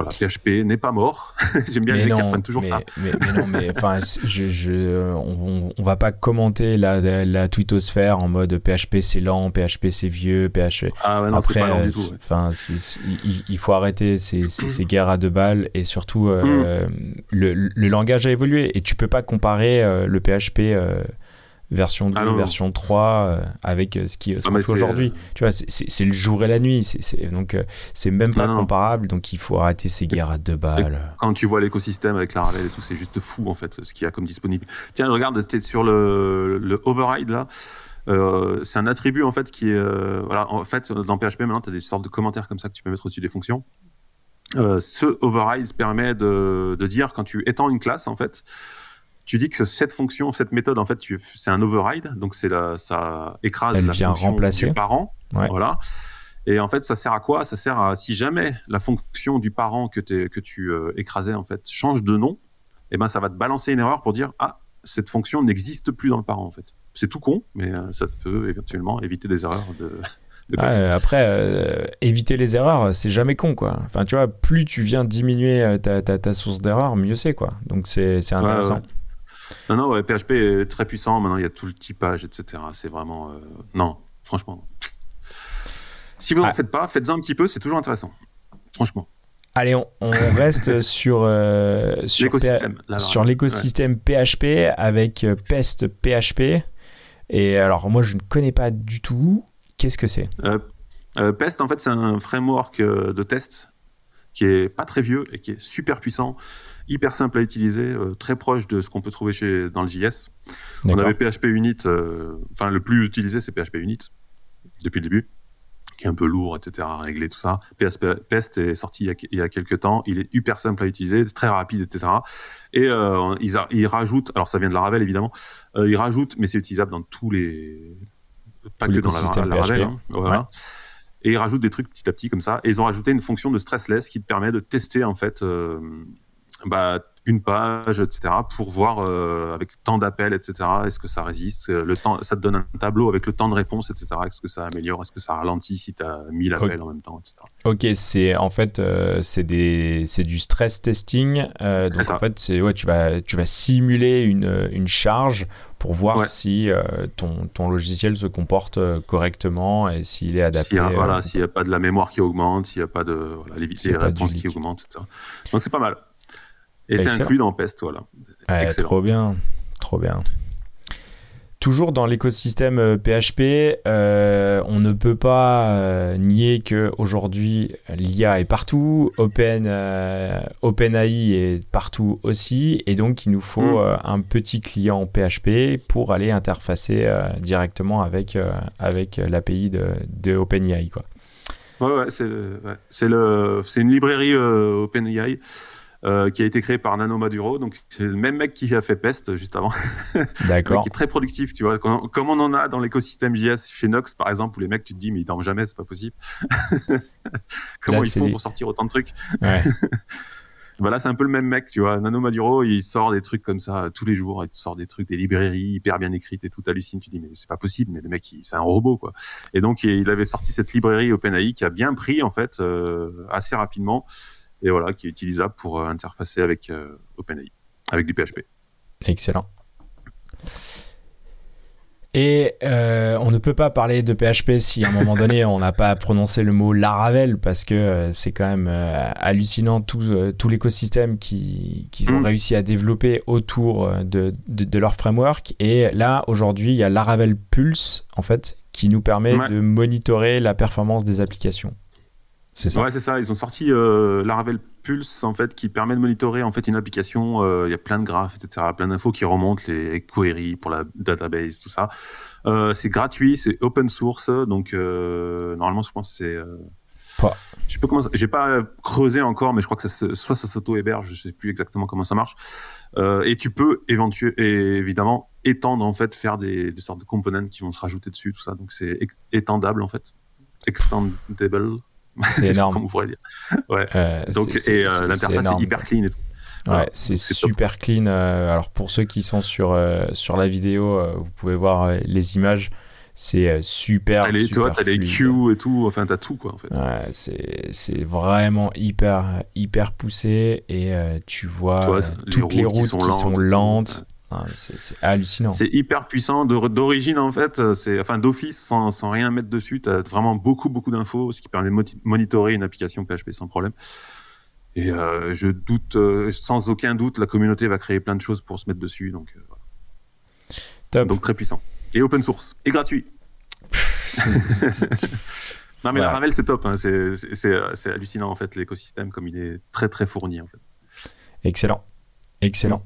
voilà, PHP n'est pas mort. J'aime bien les mecs qui reprennent toujours mais, ça. Mais, mais non, mais enfin, c'est- je, je, on, on va pas commenter la, la, la twittosphère en mode PHP c'est lent, PHP c'est vieux, PHP. Ah ouais, non, Après, pas lent euh, du tout. ouais. il, il faut arrêter ces, ces, ces guerres à deux balles et surtout euh, Mm. le, le langage a évolué et tu peux pas comparer euh, le PHP euh, version 2, Ah version 3 euh, avec euh, ce qui ce Ah, qu'on fait aujourd'hui. euh, Tu vois, c'est- le jour et la nuit, c'est donc euh, c'est même pas Non, non. comparable. Donc il faut arrêter ces guerres à deux balles. quand tu vois l'écosystème avec Laravel et tout, c'est juste fou en fait ce qu'il y a comme disponible. Tiens, regarde, t'es sur le, le override là. c'est un attribut en fait qui est voilà en fait dans PHP maintenant tu as des sortes de commentaires comme ça que tu peux mettre au-dessus des fonctions ce override permet de, de, dire quand tu étends une classe en fait tu dis que cette fonction, cette méthode, en fait, c'est un override, donc c'est ça écrase Elle la vient fonction remplacer. du parent. Voilà. Et en fait, ça sert à quoi? Ça sert à si jamais la fonction du parent que, que tu euh, écrasais en fait change de nom, eh ben ça va te balancer une erreur pour dire ah cette fonction n'existe plus dans le parent en fait. C'est tout con, mais euh, ça peut éventuellement éviter des erreurs de. après, euh, éviter les erreurs, c'est jamais con, quoi. Enfin, tu vois, plus tu viens diminuer ta, ta, ta source d'erreur, mieux c'est, quoi. Donc, c'est intéressant. Non, non, ouais, PHP est très puissant. Maintenant, il y a tout le typage, etc. C'est vraiment. Euh, non, franchement. Si vous n'en ah. faites pas, faites-en un petit peu, c'est toujours intéressant. Franchement. Allez, on, reste sur, euh, sur l'écosystème PHP avec euh, Pest PHP. Et alors, moi, je ne connais pas du tout. Qu'est-ce que c'est? Pest, en fait, c'est un framework de test qui est pas très vieux et qui est super puissant hyper simple à utiliser, euh, très proche de ce qu'on peut trouver chez, dans le JS. On avait PHP Unit, euh, enfin le plus utilisé c'est PHP Unit depuis le début, qui est un peu lourd, etc. à régler tout ça. PHP Pest est sorti il y, a, quelques temps, il est hyper simple à utiliser, très rapide, etc. Et euh, ils, rajoutent, alors ça vient de la Ravel évidemment, ils rajoutent, mais c'est utilisable dans tous les, pas que dans la, la Ravel, hein, voilà. Et ils rajoutent des trucs petit à petit comme ça. Et ils ont rajouté une fonction de stressless qui te permet de tester en fait bah, une page, etc., pour voir euh, avec tant d'appels, etc., est-ce que ça résiste le temps, Ça te donne un tableau avec le temps de réponse, etc., est-ce que ça améliore, est-ce que ça ralentit si tu as 1000 appels en même temps, etc. Ok, c'est en fait euh, c'est du stress testing. Euh, donc en fait, ouais, tu vas, tu vas simuler une, une charge pour voir si ton, ton, logiciel se comporte correctement et s'il est adapté. S'il n'y a pas de la mémoire qui augmente, s'il n'y a pas de voilà, les, les réponses qui augmentent, etc. Donc c'est pas mal. Et c'est inclus dans Pest, voilà. trop bien, trop bien. Toujours dans l'écosystème PHP, euh, euh, on ne peut pas euh, nier que aujourd'hui l'IA est partout, Open, OpenAI est partout aussi, et donc il nous faut mm. un petit client PHP pour aller interfacer directement avec, avec l'API de, de OpenAI. Quoi. Ouais, ouais, c'est ouais. une librairie OpenAI. Euh, qui a été créé par Nano Maduro. Donc, c'est le même mec qui a fait Pest juste avant. D'accord. qui est très productif, tu vois. Comme on en a dans l'écosystème JS chez Nox, par exemple, où les mecs, tu te dis, mais ils dorment jamais, c'est pas possible. Comment ils font pour sortir autant de trucs? Ouais. Voilà, c'est un peu le même mec, tu vois. Nano Maduro, il sort des trucs comme ça tous les jours. Il sort des trucs, des librairies hyper bien écrites et tout. hallucine. Tu dis, mais c'est pas possible. Mais le mec, c'est un robot, quoi. Et donc, il avait sorti cette librairie OpenAI qui a bien pris, en fait, euh, assez rapidement et voilà, qui est utilisable pour euh, interfacer avec euh, OpenAI, avec du PHP. Excellent. Et euh, on ne peut pas parler de PHP si à un moment donné on n'a pas prononcé le mot Laravel parce que c'est quand même hallucinant tout, tout l'écosystème qu'ils ont mm. réussi à développer autour de, de, leur framework. Et là aujourd'hui il y a Laravel Pulse en fait qui nous permet de monitorer la performance des applications. C'est ça. Ouais, c'est ça. Ils ont sorti euh, Laravel Pulse en fait qui permet de monitorer en fait une application. Euh, il y a plein de graphes, etc., plein d'infos qui remontent les queries pour la database, tout ça. Euh, c'est gratuit, c'est open source, donc euh, normalement je pense que c'est. Pas. Je sais pas comment. J'ai pas creusé encore, mais je crois que ça soit ça s'auto héberge, je sais plus exactement comment ça marche. et tu peux éventuellement, évidemment étendre en fait, faire des, des sortes de components qui vont se rajouter dessus, tout ça. Donc c'est étendable en fait, extendable. C'est énorme. Comme on pourrait dire. Ouais. Euh, Donc, et euh, l'interface est, hyper clean et tout. Ouais, c'est super clean. Euh, alors pour ceux qui sont sur, sur la vidéo, vous pouvez voir les images. C'est super. Allez, super toi, t'as les queues et tout. Enfin, t'as tout quoi en fait. Ouais, c'est vraiment hyper hyper poussé et tu vois toutes les routes, qui sont, qui sont lentes. C'est hallucinant. C'est hyper puissant. D'origine, en fait, euh, c'est enfin d'office, sans, sans, rien mettre dessus, tu as vraiment beaucoup, beaucoup d'infos, ce qui permet de monitorer une application PHP sans problème. Et euh, je doute, euh, sans aucun doute, la communauté va créer plein de choses pour se mettre dessus. Donc, voilà. donc très puissant. Et open source. Et gratuit. non, mais la Ravel, c'est top. Hein. C'est hallucinant, en fait, l'écosystème, comme il est très, très fourni, en fait. Excellent. Excellent.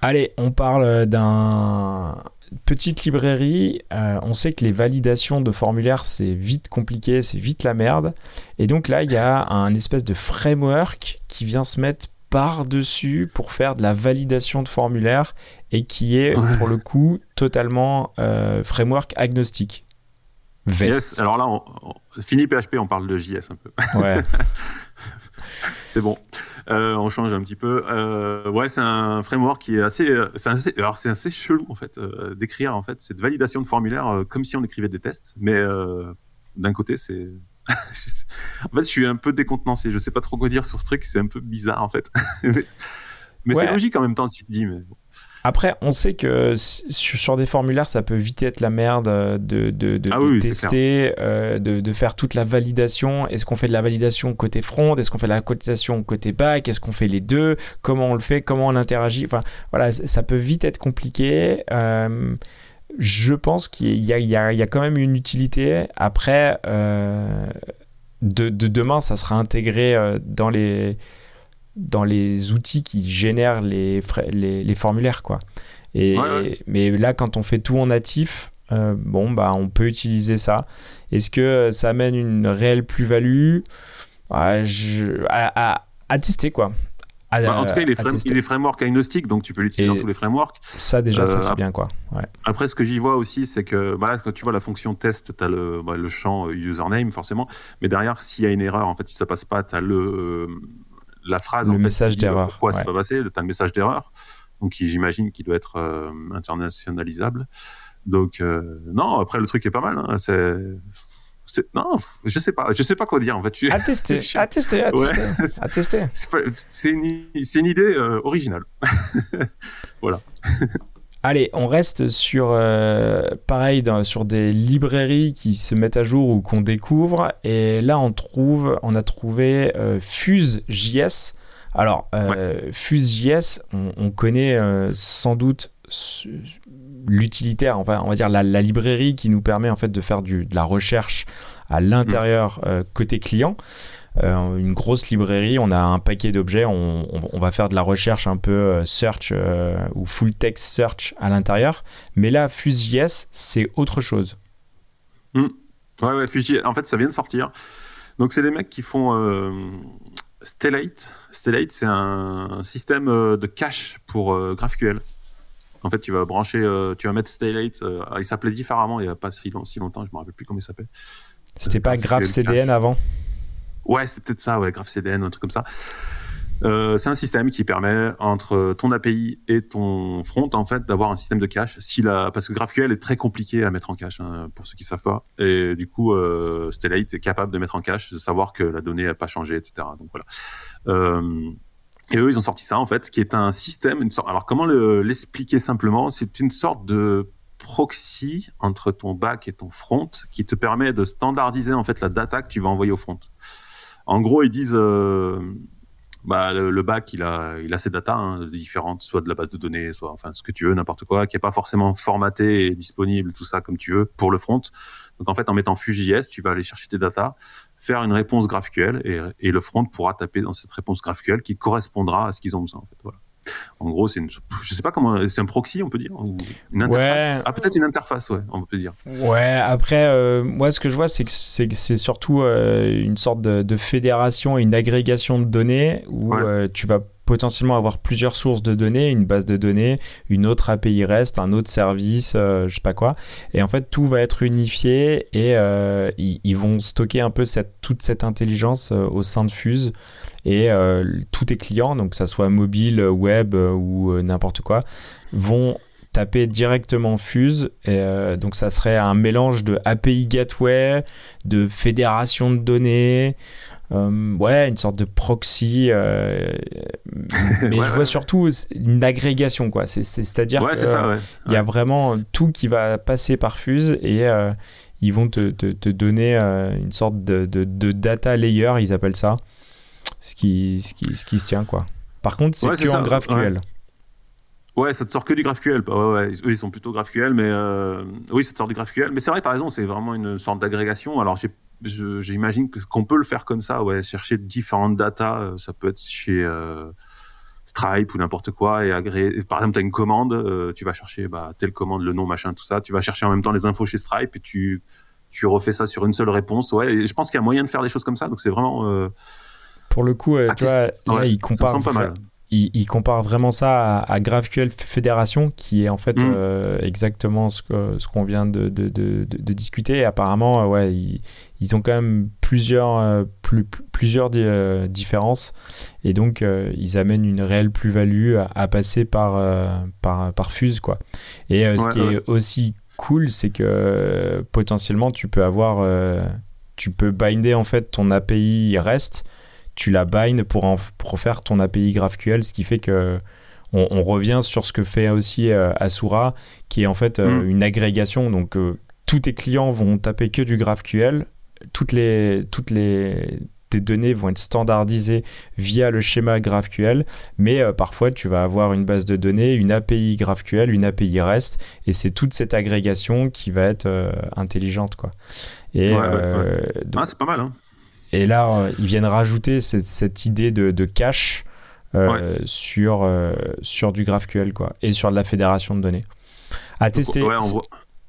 Allez, on parle d'un petite librairie, euh, on sait que les validations de formulaires, c'est vite compliqué, c'est vite la merde. Et donc là, il y a un espèce de framework qui vient se mettre par-dessus pour faire de la validation de formulaires et qui est, pour le coup, totalement euh, framework agnostique. Yes. Alors là, on, fini PHP, on parle de JS un peu. Ouais. c'est bon. Euh, on change un petit peu. Euh, ouais, c'est un framework qui est assez, assez alors c'est assez chelou en fait d'écrire en fait cette validation de formulaire comme si on écrivait des tests, mais d'un côté c'est en fait, je suis un peu décontenancé. Je sais pas trop quoi dire sur ce truc. C'est un peu bizarre, en fait. mais, c'est logique en même temps, tu te dis. Mais... Après, on sait que sur des formulaires, ça peut vite être la merde de, de, de, ah tester, euh, de, faire toute la validation. Est-ce qu'on fait de la validation côté front? Est-ce qu'on fait de la validation côté back Est-ce qu'on fait les deux? Comment on le fait? Comment on interagit? Enfin, voilà, ça peut vite être compliqué. Euh, je pense qu'il y, y, y, a quand même une utilité. Après, euh, de, demain, ça sera intégré euh, dans les, dans les outils qui génèrent les, les, les formulaires. Quoi. Et, Mais là, quand on fait tout en natif, euh, bon, bah, on peut utiliser ça. Est-ce que ça amène une réelle plus-value? À, à, tester, quoi. Bah, en tout cas, il est, framework agnostique, donc tu peux l'utiliser dans tous les frameworks. Ça, déjà, ça c'est euh, bien quoi. Après, ce que j'y vois aussi, c'est que bah, quand tu vois la fonction test, tu as le, bah, le, champ username, forcément. Mais derrière, s'il y a une erreur, en fait, si ça passe pas, tu as le, la phrase. Le message d'erreur. Pourquoi c'est pas passé Tu as le message d'erreur. Donc, j'imagine qu'il doit être euh, internationalisable. Donc, euh, non, après, le truc est pas mal. Hein. C'est non, je sais pas, je sais pas quoi dire en fait. À tester, à tester, à tester, C'est une, une, idée euh, originale. voilà. Allez, on reste sur euh, pareil sur des librairies qui se mettent à jour ou qu'on découvre. Et là, on trouve, on a trouvé euh, Fuse.js. Alors, euh, Fuse.js, on, connaît sans doute l'utilitaire, enfin, on va dire la, librairie qui nous permet en fait de faire du, de la recherche à l'intérieur mm. côté client. Euh, une grosse librairie, on a un paquet d'objets, on, va faire de la recherche un peu euh, search ou full text search à l'intérieur. Mais là, Fuse.js, c'est autre chose. Mm. Ouais, ouais, Fuse.js, en fait, ça vient de sortir. Donc, c'est les mecs qui font Stellate. Stellate, c'est un, système de cache pour GraphQL. En fait, tu vas brancher, euh, tu vas mettre Stylate. Euh, il s'appelait différemment il n'y a pas si, longtemps, je me rappelle plus comment il s'appelle. C'était pas GraphCDN avant? Ouais, c'était peut-être ça, ouais, GraphCDN, un truc comme ça. Euh, c'est un système qui permet entre ton API et ton front en fait d'avoir un système de cache. Si la... parce que GraphQL est très compliqué à mettre en cache hein, pour ceux qui savent pas. Et du coup, euh, Stellate est capable de mettre en cache, de savoir que la donnée n'a pas changé, etc. Donc voilà. Euh, et eux, ils ont sorti ça, en fait, qui est un système, une sorte, alors comment l'expliquer simplement? C'est une sorte de proxy entre ton back et ton front qui te permet de standardiser, en fait, la data que tu vas envoyer au front. En gros, ils disent, euh, bah, le, back, il a, il a ses data hein, différentes, soit de la base de données, soit, enfin, ce que tu veux, n'importe quoi, qui est pas forcément formaté et disponible, tout ça, comme tu veux, pour le front. Donc, en fait, en mettant Fuse.js, tu vas aller chercher tes data, faire une réponse GraphQL et, le front pourra taper dans cette réponse GraphQL qui correspondra à ce qu'ils ont besoin en fait. Voilà. En gros, c'est une, je sais pas comment, c'est un proxy, on peut dire, une interface. Ah, peut-être une interface, ouais, on peut dire. Ouais. Après, euh, moi, ce que je vois, c'est que c'est surtout euh, une sorte de, fédération et une agrégation de données où euh, tu vas potentiellement avoir plusieurs sources de données, une base de données, une autre API REST, un autre service, euh, je sais pas quoi. Et en fait, tout va être unifié et euh, ils, vont stocker un peu cette, toute cette intelligence euh, au sein de Fuse. Et tous tes clients, donc que ça soit mobile, web ou n'importe quoi, vont taper directement Fuse. Et, donc ça serait un mélange de API Gateway, de fédération de données, euh, ouais, une sorte de proxy. Euh, mais je vois surtout une agrégation, quoi. C'est-à-dire qu'il y a vraiment tout qui va passer par Fuse et euh, ils vont te, te, donner une sorte de, de, data layer, ils appellent ça, ce qui, ce qui, ce qui se tient, quoi. Par contre, c'est que en GraphQL. Ouais, ça te sort que du GraphQL. Ouais, ouais, eux, ils sont plutôt GraphQL, mais oui, ça te sort du GraphQL. Mais c'est vrai, t'as raison, c'est vraiment une sorte d'agrégation. Alors, j'imagine qu'on peut le faire comme ça, ouais, chercher différentes datas. Euh, ça peut être chez, euh, Stripe ou n'importe quoi et agréer. Par exemple, tu as une commande, tu vas chercher bah, telle commande, le nom, machin, tout ça. Tu vas chercher en même temps les infos chez Stripe et tu, tu refais ça sur une seule réponse. Ouais, et je pense qu'il y a moyen de faire des choses comme ça. Donc c'est vraiment. Pour le coup, tu vois, là, il compare. Pas mal il, compare vraiment ça à, GraphQL Fédération, qui est en fait mm. euh, exactement ce qu'on ce vient de, de, de, de, discuter. Et apparemment, euh, ouais, ils, ont quand même plusieurs, euh, plus, plusieurs différences. Et donc, ils amènent une réelle plus-value à, passer par, par, par Fuse. Quoi. Et ce qui est aussi cool, c'est que potentiellement, tu peux avoir... tu peux binder en fait ton API REST tu la bind pour, en, pour faire ton API GraphQL, ce qui fait que on, revient sur ce que fait aussi euh, Asura, qui est en fait euh, mm. une agrégation. Donc, euh, tous tes clients vont taper que du GraphQL. Toutes les, toutes les tes données vont être standardisées via le schéma GraphQL, mais parfois tu vas avoir une base de données, une API GraphQL, une API REST, et c'est toute cette agrégation qui va être intelligente, quoi. Et ah, c'est pas mal. Hein. Et là, euh, ils viennent rajouter cette, idée de, cache euh, sur, euh, sur du GraphQL quoi, et sur de la fédération de données. À tester.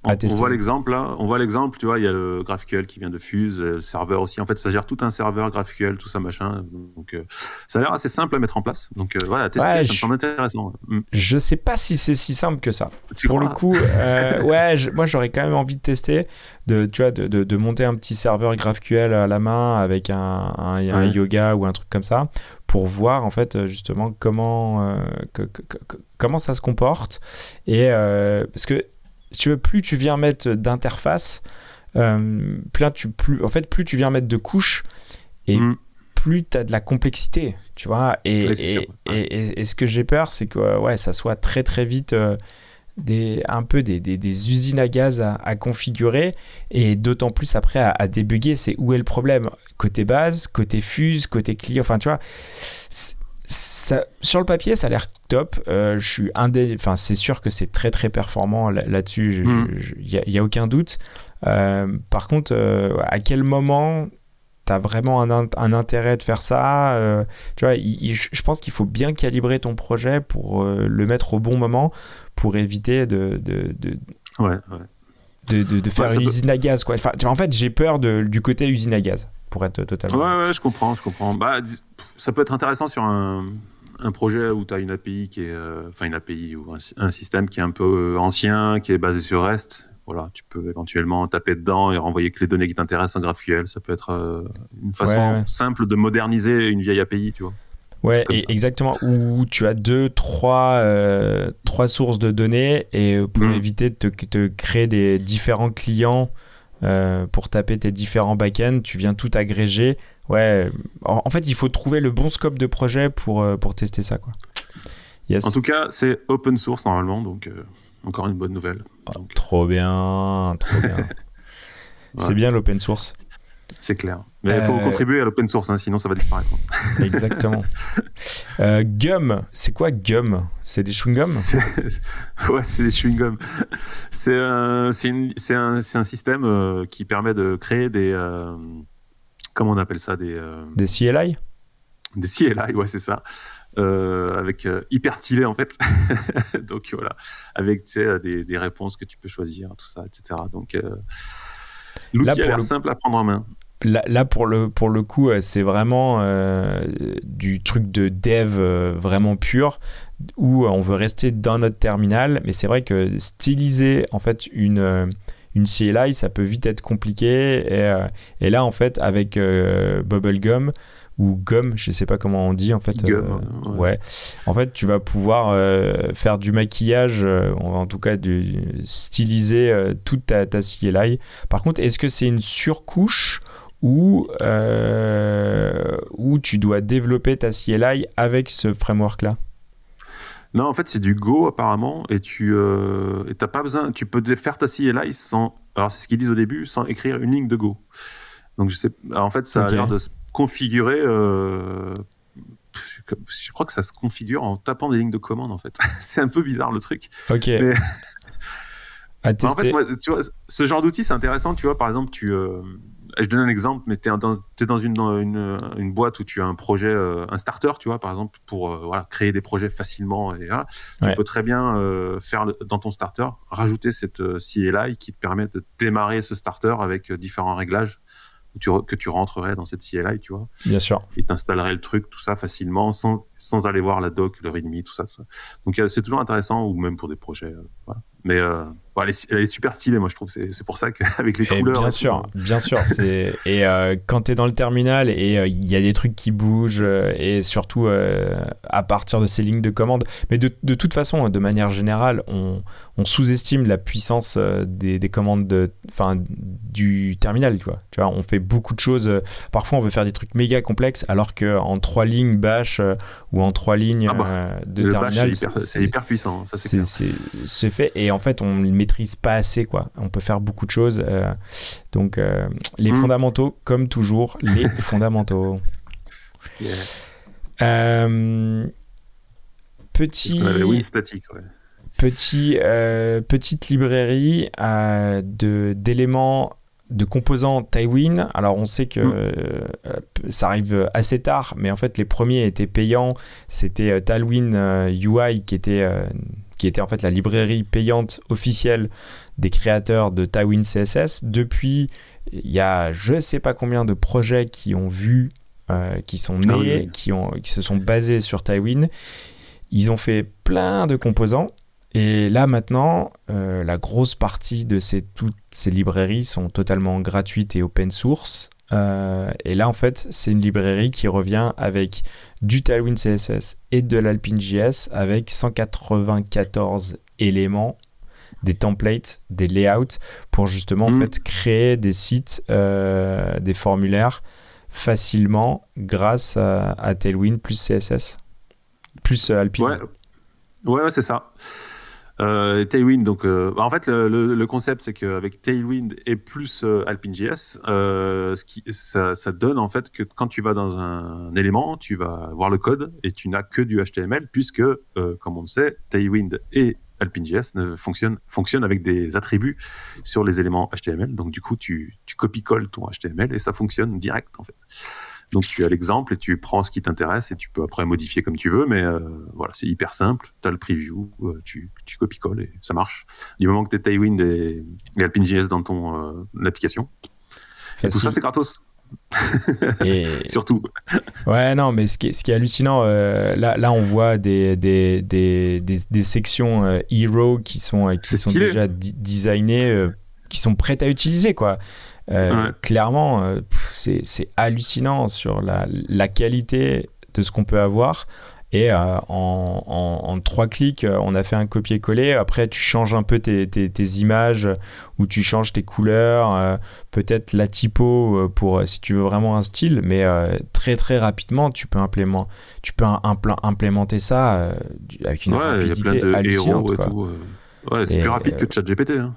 On, voit l'exemple là, on voit l'exemple, tu vois, il y a le GraphQL qui vient de Fuse, le serveur aussi. En fait, ça gère tout un serveur GraphQL, tout ça machin. Donc, euh, ça a l'air assez simple à mettre en place. Donc euh, voilà, tester, ça me semble intéressant. Mm. Je sais pas si c'est si simple que ça. Pour le coup, euh, ouais, moi j'aurais quand même envie de tester, de, tu vois, de, de, monter un petit serveur GraphQL à la main avec un, un, yoga ou un truc comme ça pour voir en fait justement comment comment ça se comporte et parce que si tu veux, plus tu viens mettre d'interface, euh, plus, en fait, plus tu viens mettre de couches et mm. plus tu as de la complexité, tu vois. Et, et, et, ce que j'ai peur, c'est que ouais, ça soit très très vite euh, des, un peu des, des, des, usines à gaz à, configurer et d'autant plus après à, à débugger, c'est où est le problème? Côté base, côté fuse, côté client, enfin tu vois sur le papier, ça a l'air top. Euh, je suis enfin, c'est sûr que c'est très très performant là-dessus. Il n'y a, aucun doute. Euh, par contre, euh, à quel moment tu as vraiment un, intérêt de faire ça Tu vois, je pense qu'il faut bien calibrer ton projet pour le mettre au bon moment pour éviter de, de, de, de, faire une usine à gaz. Quoi. en fait, j'ai peur du côté usine à gaz pour être totalement. Ouais, ouais, je comprends, je comprends. Bah, ça peut être intéressant sur un, un projet où tu as une API qui est, euh, enfin une API ou un, système qui est un peu euh, ancien, qui est basé sur REST. Voilà, tu peux éventuellement taper dedans et renvoyer que les données qui t'intéressent en GraphQL. Ça peut être euh, une façon simple de moderniser une vieille API, tu vois. Ouais, exactement. Où tu as deux, trois, trois sources de données et pour mm. éviter de te, te, créer des différents clients euh, pour taper tes différents backends, tu viens tout agréger. Ouais, en, fait, il faut trouver le bon scope de projet pour, euh, pour tester ça. Quoi. En tout cas, c'est open source normalement, donc euh, encore une bonne nouvelle. Oh, trop bien, trop bien. C'est bien l'open source. C'est clair. Mais il faut euh, contribuer à l'open source, hein, sinon ça va disparaître. Exactement. Euh, gum, c'est quoi gum? C'est des chewing-gums? Ouais, c'est des chewing-gums. C'est un, un, un, système euh, qui permet de créer des. comment on appelle ça Des, des CLI Des CLI, ouais, c'est ça. avec hyper stylé en fait. Donc voilà, avec des, des, réponses que tu peux choisir, tout ça, etc. Donc l'outil a l'air simple à prendre en main. Là, pour, le, pour le coup, euh, c'est vraiment euh, du truc de dev euh, vraiment pur où on veut rester dans notre terminal. Mais c'est vrai que styliser en fait une, une CLI, ça peut vite être compliqué. Et, et là, en fait, avec Bubblegum, ou Gum, je sais pas comment on dit en fait. ouais. En fait, tu vas pouvoir faire du maquillage, en tout cas de styliser toute ta, ta CLI. Par contre, est-ce que c'est une surcouche où, euh, où tu dois développer ta CLI avec ce framework-là Non, en fait, c'est du Go apparemment, et tu euh, pas besoin, tu peux faire ta CLI sans, alors c'est ce qu'ils disent au début, sans écrire une ligne de Go. Donc je sais, en fait, ça a l'air de se configurer. Euh, je crois que ça se configure en tapant des lignes de commande en fait. c'est un peu bizarre le truc. Ok. en fait, moi, tu vois, ce genre d'outil, c'est intéressant. Tu vois, par exemple, tu, je donne un exemple, mais tu es dans, es dans une, une, une, boîte où tu as un projet, euh, un starter, tu vois, par exemple, pour euh, voilà, créer des projets facilement. Et, Tu peux très bien euh, faire dans ton starter, rajouter cette CLI qui te permet de démarrer ce starter avec différents réglages que tu rentrerais dans cette CLI, tu vois. Bien sûr. Et t'installerais le truc, tout ça facilement, sans, sans aller voir la doc, le readme, tout ça. Tout ça. Donc c'est toujours intéressant, ou même pour des projets. voilà. Mais euh, elle, est, super stylée, moi je trouve. C'est pour ça qu'avec les couleurs. Bien sûr, bien sûr. Et euh, quand tu es dans le terminal et euh, il y a des trucs qui bougent, et surtout à partir de ces lignes de commande. Mais de, de toute façon, de manière générale, on, on sous-estime la puissance des, des, commandes de, du terminal. Tu vois. tu vois, on fait beaucoup de choses. Parfois, on veut faire des trucs méga complexes, alors qu'en trois lignes bash ou en trois lignes ah bah, de terminal. C'est hyper, puissant. C'est fait. Et en fait, on maîtrise pas assez. Quoi. On peut faire beaucoup de choses. Euh, donc, euh, les hmm. fondamentaux, comme toujours, les fondamentaux. Euh, petit. statique, Petit, petite librairie de, d'éléments de composants Tailwind. Alors on sait que hmm. ça arrive assez tard, mais en fait les premiers étaient payants. C'était Tailwind UI qui était qui était en fait la librairie payante officielle des créateurs de Tywin CSS. Depuis, il y a je sais pas combien de projets qui ont vu, euh, qui sont ah nés, qui, ont, qui se sont basés sur Tywin. Ils ont fait plein de composants. Et là maintenant, euh, la grosse partie de ces, toutes ces librairies sont totalement gratuites et open source. Euh, et là, en fait, c'est une librairie qui revient avec du Tailwind CSS et de l'AlpineJS avec 194 éléments, des templates, des layouts pour justement en mm. fait créer des sites, euh, des formulaires facilement grâce à, Tailwind plus CSS plus euh, Alpine. Ouais, ouais c'est ça. Euh, Tailwind, donc, euh, bah, en fait, le, le, concept, c'est qu'avec Tailwind et plus euh, AlpineJS, euh, ce qui, ça, ça, donne en fait que quand tu vas dans un, élément, tu vas voir le code et tu n'as que du HTML, puisque, euh, comme on le sait, Tailwind et AlpineJS ne fonctionnent, fonctionnent avec des attributs sur les éléments HTML. Donc, du coup, tu, tu copies-colles ton HTML et ça fonctionne direct, en fait. Donc tu as l'exemple et tu prends ce qui t'intéresse et tu peux après modifier comme tu veux, mais euh, voilà, c'est hyper simple. Tu as le preview, euh, tu, tu copies-colles et ça marche. Du moment que tu es Tailwind et, et AlpineJS dans ton euh, application. Et tout ça, c'est gratos. et... Surtout. Ouais, non, mais ce qui est, ce qui est hallucinant, là, là, on voit des, des, des, des, sections Hero qui sont, qui sont déjà designées, qui sont prêtes à utiliser, quoi. Euh, clairement, euh, c'est hallucinant sur la, la, qualité de ce qu'on peut avoir. Et euh, en, en, trois clics, on a fait un copier-coller. Après, tu changes un peu tes, tes, images ou tu changes tes couleurs, peut-être la typo pour si tu veux vraiment un style. Mais très très rapidement, tu peux, implément, tu peux implémenter ça avec une rapidité hallucinante. Ouais, c'est plus rapide que ChatGPT. Hein.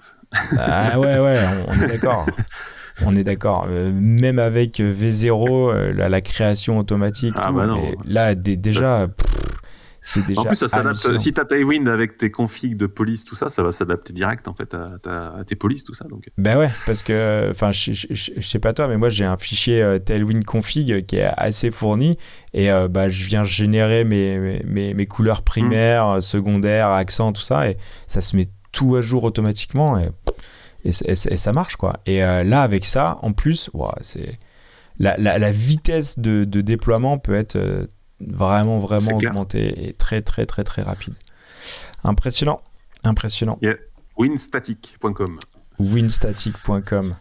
Ah ouais, ouais, on est d'accord. on est d'accord. Euh, même avec V0, euh, la, création automatique, ah bah là déjà, c'est déjà. En plus, ça s'adapte. Si tu as Tailwind avec tes configs de police, tout ça, ça va s'adapter direct en fait à, tes polices, tout ça. Donc. Ben ouais, parce que, enfin, je, je, sais pas toi, mais moi j'ai un fichier euh, Tailwind config qui est assez fourni et bah, je viens générer mes, mes, mes couleurs primaires, hmm. secondaires, accents, tout ça, et ça se met tout à jour automatiquement. Et, et, ça marche quoi. Et euh, là avec ça, en plus, c'est la, la, vitesse de, de, déploiement peut être euh, vraiment vraiment augmentée et très très très très rapide. Impressionnant, impressionnant. Winstatic.com. Winstatic.com.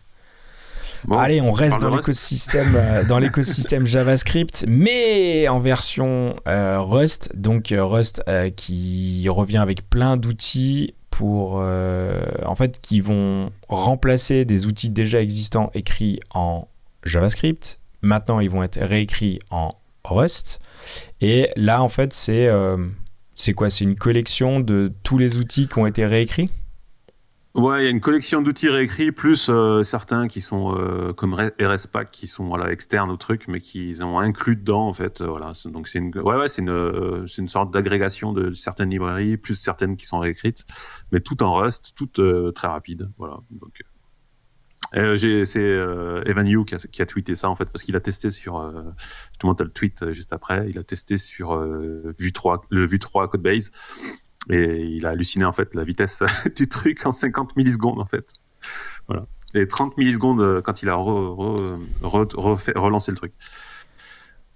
Allez, on reste dans l'écosystème, euh, dans l'écosystème JavaScript, mais en version Rust. Donc Rust qui revient avec plein d'outils pour, euh, en fait, qui vont remplacer des outils déjà existants écrits en JavaScript. Maintenant, ils vont être réécrits en Rust. Et là, en fait, c'est euh, c'est quoi? C'est une collection de tous les outils qui ont été réécrits? Ouais, il y a une collection d'outils réécrits, plus euh, certains qui sont euh, comme RSPack, qui sont voilà, externes au truc, mais qu'ils ont inclus dedans, en fait. Euh, voilà. Donc, c'est une, ouais, ouais, c'est une, c'est une sorte d'agrégation de certaines librairies, plus certaines qui sont réécrites, mais tout en Rust, tout très rapide. Voilà. Donc, Euh, c'est euh, Evan Yu qui a, qui a, tweeté ça en fait parce qu'il a testé sur euh, justement as le tweet euh, juste après il a testé sur euh, Vue 3 le Vue 3 Codebase et il a halluciné en fait la vitesse du truc en 50 millisecondes en fait voilà et 30 millisecondes quand il a re, re, re, refait, relancé le truc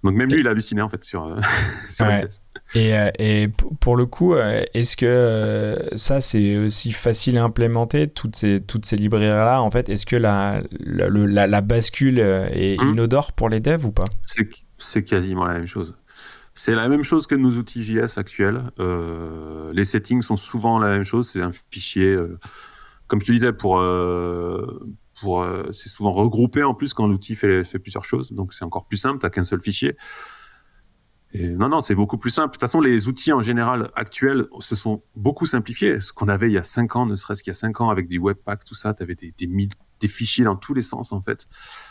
donc même lui, il a halluciné en fait sur, sur ouais. Et, et, pour le coup, est-ce que ça c'est aussi facile à implémenter toutes ces toutes ces librairies là en fait? Est-ce que la la, la la, bascule est mmh. inodore pour les devs ou pas? C'est quasiment la même chose. C'est la même chose que nos outils JS actuels. Euh, les settings sont souvent la même chose. C'est un fichier, euh, comme je te disais, pour pour euh, c'est souvent regroupé en plus quand l'outil fait plusieurs choses donc c'est encore plus simple t'as qu'un seul fichier non non c'est beaucoup plus simple. De toute façon les outils en général actuels se sont beaucoup simplifiés. Ce qu'on avait il y a cinq ans ne serait-ce qu'il y a cinq ans avec du webpack tout ça t'avais des, des, des fichiers dans tous les sens en fait.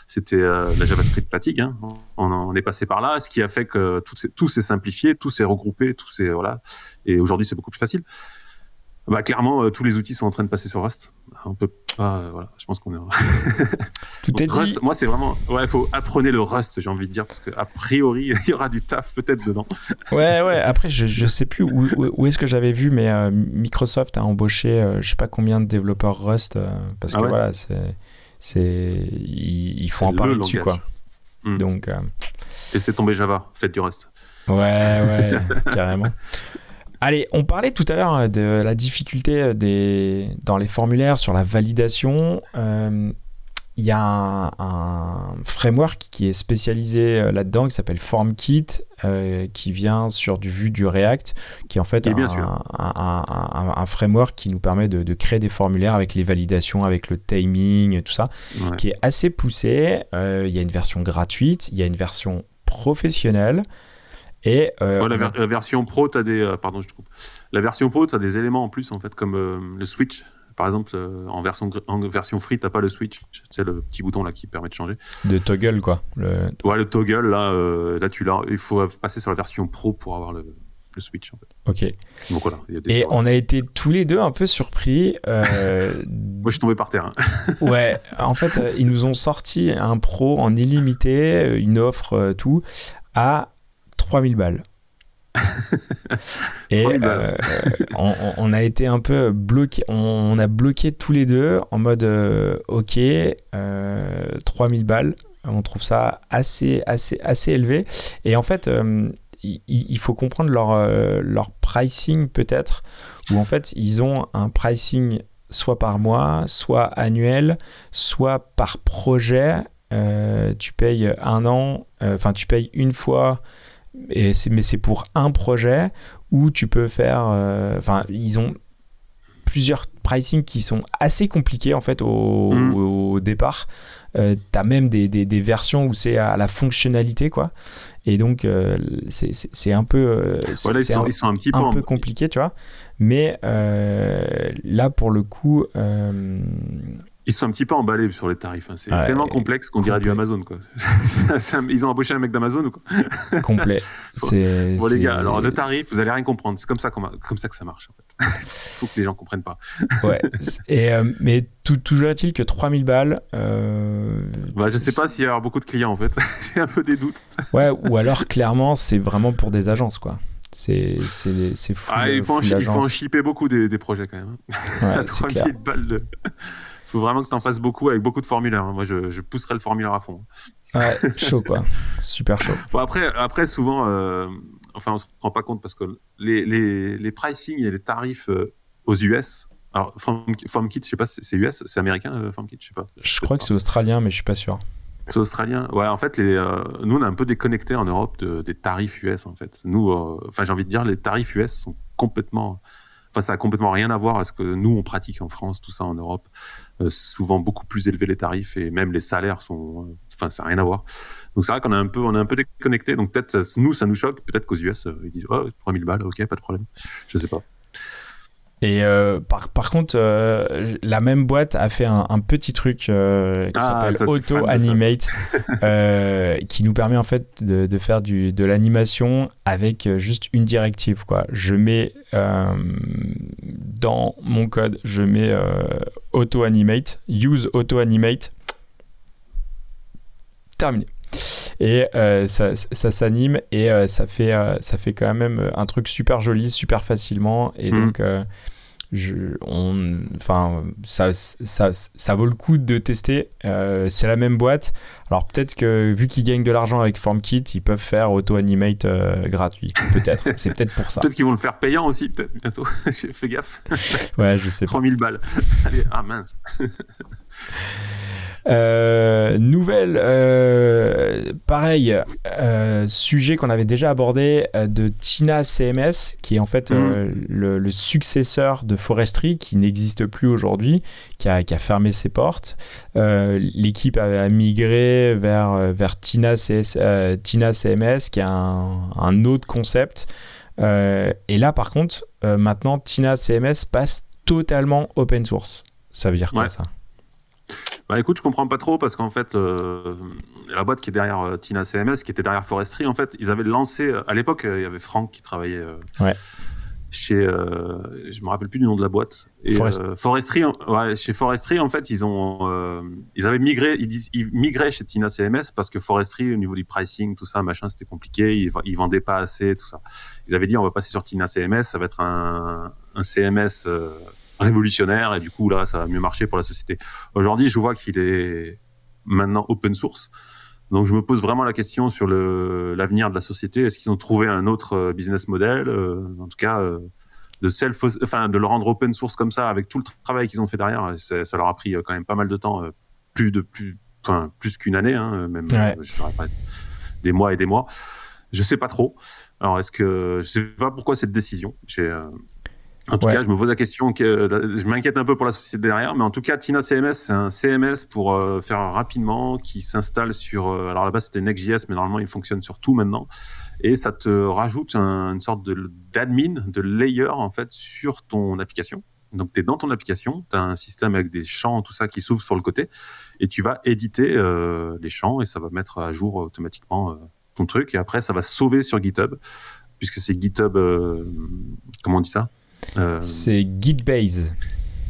C'était euh, la JavaScript fatigue hein. on, on, est passé par là ce qui a fait que tout s'est simplifié tout s'est regroupé tout s'est voilà. Et aujourd'hui c'est beaucoup plus facile. Bah, clairement, euh, tous les outils sont en train de passer sur Rust. On peut pas, euh, voilà, je pense qu'on est. Tout est Rust, dit. Moi, c'est vraiment, ouais, il faut apprenez le Rust, j'ai envie de dire, parce que a priori, il y aura du taf peut-être dedans. ouais, ouais. Après, je, je sais plus où, où, où est-ce que j'avais vu, mais euh, Microsoft a embauché, euh, je sais pas combien de développeurs Rust, euh, parce ah que ouais. voilà, c'est, c'est, ils, ils font en parler dessus, quoi. Hmm. Donc. Et c'est tombé Java, faites du Rust. Ouais, ouais, carrément. Allez, on parlait tout à l'heure de la difficulté des, dans les formulaires sur la validation. Il euh, y a un, un, framework qui est spécialisé euh, là-dedans qui s'appelle FormKit, euh, qui vient sur du Vue du React, qui est en fait un, un, un, framework qui nous permet de, de, créer des formulaires avec les validations, avec le timing, tout ça, ouais. qui est assez poussé. Il euh, y a une version gratuite, il y a une version professionnelle. Et euh, ouais, la, ver la, version pro, tu as des. Euh, pardon, je te coupe. La version pro, tu as des éléments en plus, en fait, comme euh, le switch. Par exemple, en, version, en version free, tu pas le switch. C'est le petit bouton là qui permet de changer. De toggle, quoi. Le... Ouais, le toggle, là, là tu l'as. Il faut passer sur la version pro pour avoir le, le switch, en fait. Ok. Donc voilà. Y a des Et on a été tous les deux un peu surpris. Moi, je suis tombé par terre. Hein. ouais. En fait, ils nous ont sorti un pro en illimité, une offre, tout, à 3000 balles. et euh, on, on, a été un peu bloqué, on, a bloqué tous les deux en mode euh, ok, euh, 3000 balles, on trouve ça assez, assez, assez élevé. Et en fait, euh, il, il, faut comprendre leur, leur pricing peut-être, où en fait ils ont un pricing soit par mois, soit annuel, soit par projet. Tu payes un an, enfin tu payes une fois et mais c'est pour un projet où tu peux faire. Enfin, euh, ils ont plusieurs pricing qui sont assez compliqués en fait au, mmh. au départ. Euh, tu as même des, des, des versions où c'est à la fonctionnalité quoi. Et donc euh, c'est un peu euh, voilà, ils, sont, un, ils sont un petit peu, un peu compliqué, tu vois. Mais euh, là pour le coup ils sont un petit peu emballés sur les tarifs. Hein. C'est ouais, tellement complexe qu'on dirait du Amazon. Quoi. Ils ont embauché un mec d'Amazon ou quoi? Complet. Bon les gars, alors le tarif, vous allez rien comprendre. C'est comme ça, comme ça que ça marche. En fait. Il faut que les gens comprennent pas. ouais. Et euh, mais tout, toujours est-il que 3000 balles. Euh, bah, je sais pas s'il y a beaucoup de clients en fait. J'ai un peu des doutes. ouais. Ou alors clairement, c'est vraiment pour des agences quoi. C'est c'est fou. Ah, il faut, en, shipper beaucoup des, des projets quand même. Ouais, 3000 balles de faut vraiment que tu en fasses beaucoup avec beaucoup de formulaires. Moi, je, je, pousserai le formulaire à fond. Ouais, chaud quoi. Super chaud. Bon, après, après souvent, euh, enfin, on se rend pas compte parce que les, les, les pricing et les tarifs euh, aux US. Alors, FormKit, je sais pas, c'est US, c'est américain, euh, FormKit, je sais pas. Je, crois que c'est australien, mais je suis pas sûr. C'est australien. Ouais, en fait, les, euh, nous, on est un peu déconnecté en Europe de, des tarifs US, en fait. Nous, euh, enfin, j'ai envie de dire, les tarifs US sont complètement. Enfin, ça a complètement rien à voir à ce que nous, on pratique en France, tout ça en Europe. Euh, souvent beaucoup plus élevés les tarifs et même les salaires sont. Enfin, ça n'a rien à voir. Donc, c'est vrai qu'on est un peu, on est un peu déconnecté. Donc, peut-être, nous, ça nous choque. Peut-être qu'aux US, ils disent, oh, 3000 balles, ok, pas de problème. Je sais pas. Et euh, par, par contre, euh, la même boîte a fait un, un petit truc euh, qui ah, s'appelle Auto Animate, euh, qui nous permet en fait de, de faire du, de l'animation avec juste une directive. Quoi. Je mets dans mon code, je mets Auto Animate, use Auto Animate. terminé. Et ça, ça s'anime et ça, fait, ça fait quand même un truc super joli, super facilement. Et mmh. donc, je, on, enfin, ça, ça, ça, vaut le coup de tester. Euh, c'est la même boîte. Alors peut-être que vu qu'ils gagnent de l'argent avec FormKit, ils peuvent faire auto-animate euh, gratuit. Peut-être. c'est peut-être pour ça. Peut-être qu'ils vont le faire payant aussi, peut-être bientôt. Fais gaffe. Ouais, je sais 3000 balles. Allez, ah mince. Euh, nouvelle, euh, pareil, euh, sujet qu'on avait déjà abordé de Tina CMS, qui est en fait mhm. le, successeur de Forestry, qui n'existe plus aujourd'hui, qui a, fermé ses portes. L'équipe a, migré vers, vers Tina, Tina CMS, qui est un, autre concept. et là, par contre, maintenant, Tina CMS passe totalement open source. Ça veut dire quoi ça? Bah écoute, je comprends pas trop parce qu'en fait, euh, la boîte qui est derrière euh, Tina CMS, qui était derrière Forestry, en fait, ils avaient lancé. À l'époque, euh, il y avait Franck qui travaillait chez. je me rappelle plus du nom de la boîte. Et, Forestry, ouais, chez Forestry, en fait, ils ont, ils avaient migré, ils, migraient chez Tina CMS parce que Forestry, au niveau du pricing, tout ça, machin, c'était compliqué. Ils, ils vendaient pas assez, tout ça. Ils avaient dit, on va passer sur Tina CMS, ça va être un, un CMS révolutionnaire et du coup là ça va mieux marcher pour la société. Aujourd'hui je vois qu'il est maintenant open source. Donc je me pose vraiment la question sur l'avenir de la société. Est-ce qu'ils ont trouvé un autre euh, business model euh, En tout cas, euh, de self, enfin de le rendre open source comme ça, avec tout le travail qu'ils ont fait derrière, ça leur a pris quand même pas mal de temps, plus de plus, enfin plus qu'une année, hein, même je pas, des mois et des mois. Je sais pas trop. Alors est-ce que je sais pas pourquoi cette décision. J'ai en tout cas, je me pose la question, que, euh, je m'inquiète un peu pour la société derrière, mais en tout cas, Tina CMS, c'est un CMS pour euh, faire rapidement, qui s'installe sur, euh, alors là-bas c'était Next.js, mais normalement il fonctionne sur tout maintenant, et ça te rajoute une sorte de d'admin, de layer en fait sur ton application. Donc tu es dans ton application, tu as un système avec des champs, tout ça qui s'ouvre sur le côté, et tu vas éditer les champs et ça va mettre à jour automatiquement ton truc, et après ça va sauver sur GitHub, puisque c'est GitHub, comment on dit ça? euh, c'est Gitbase.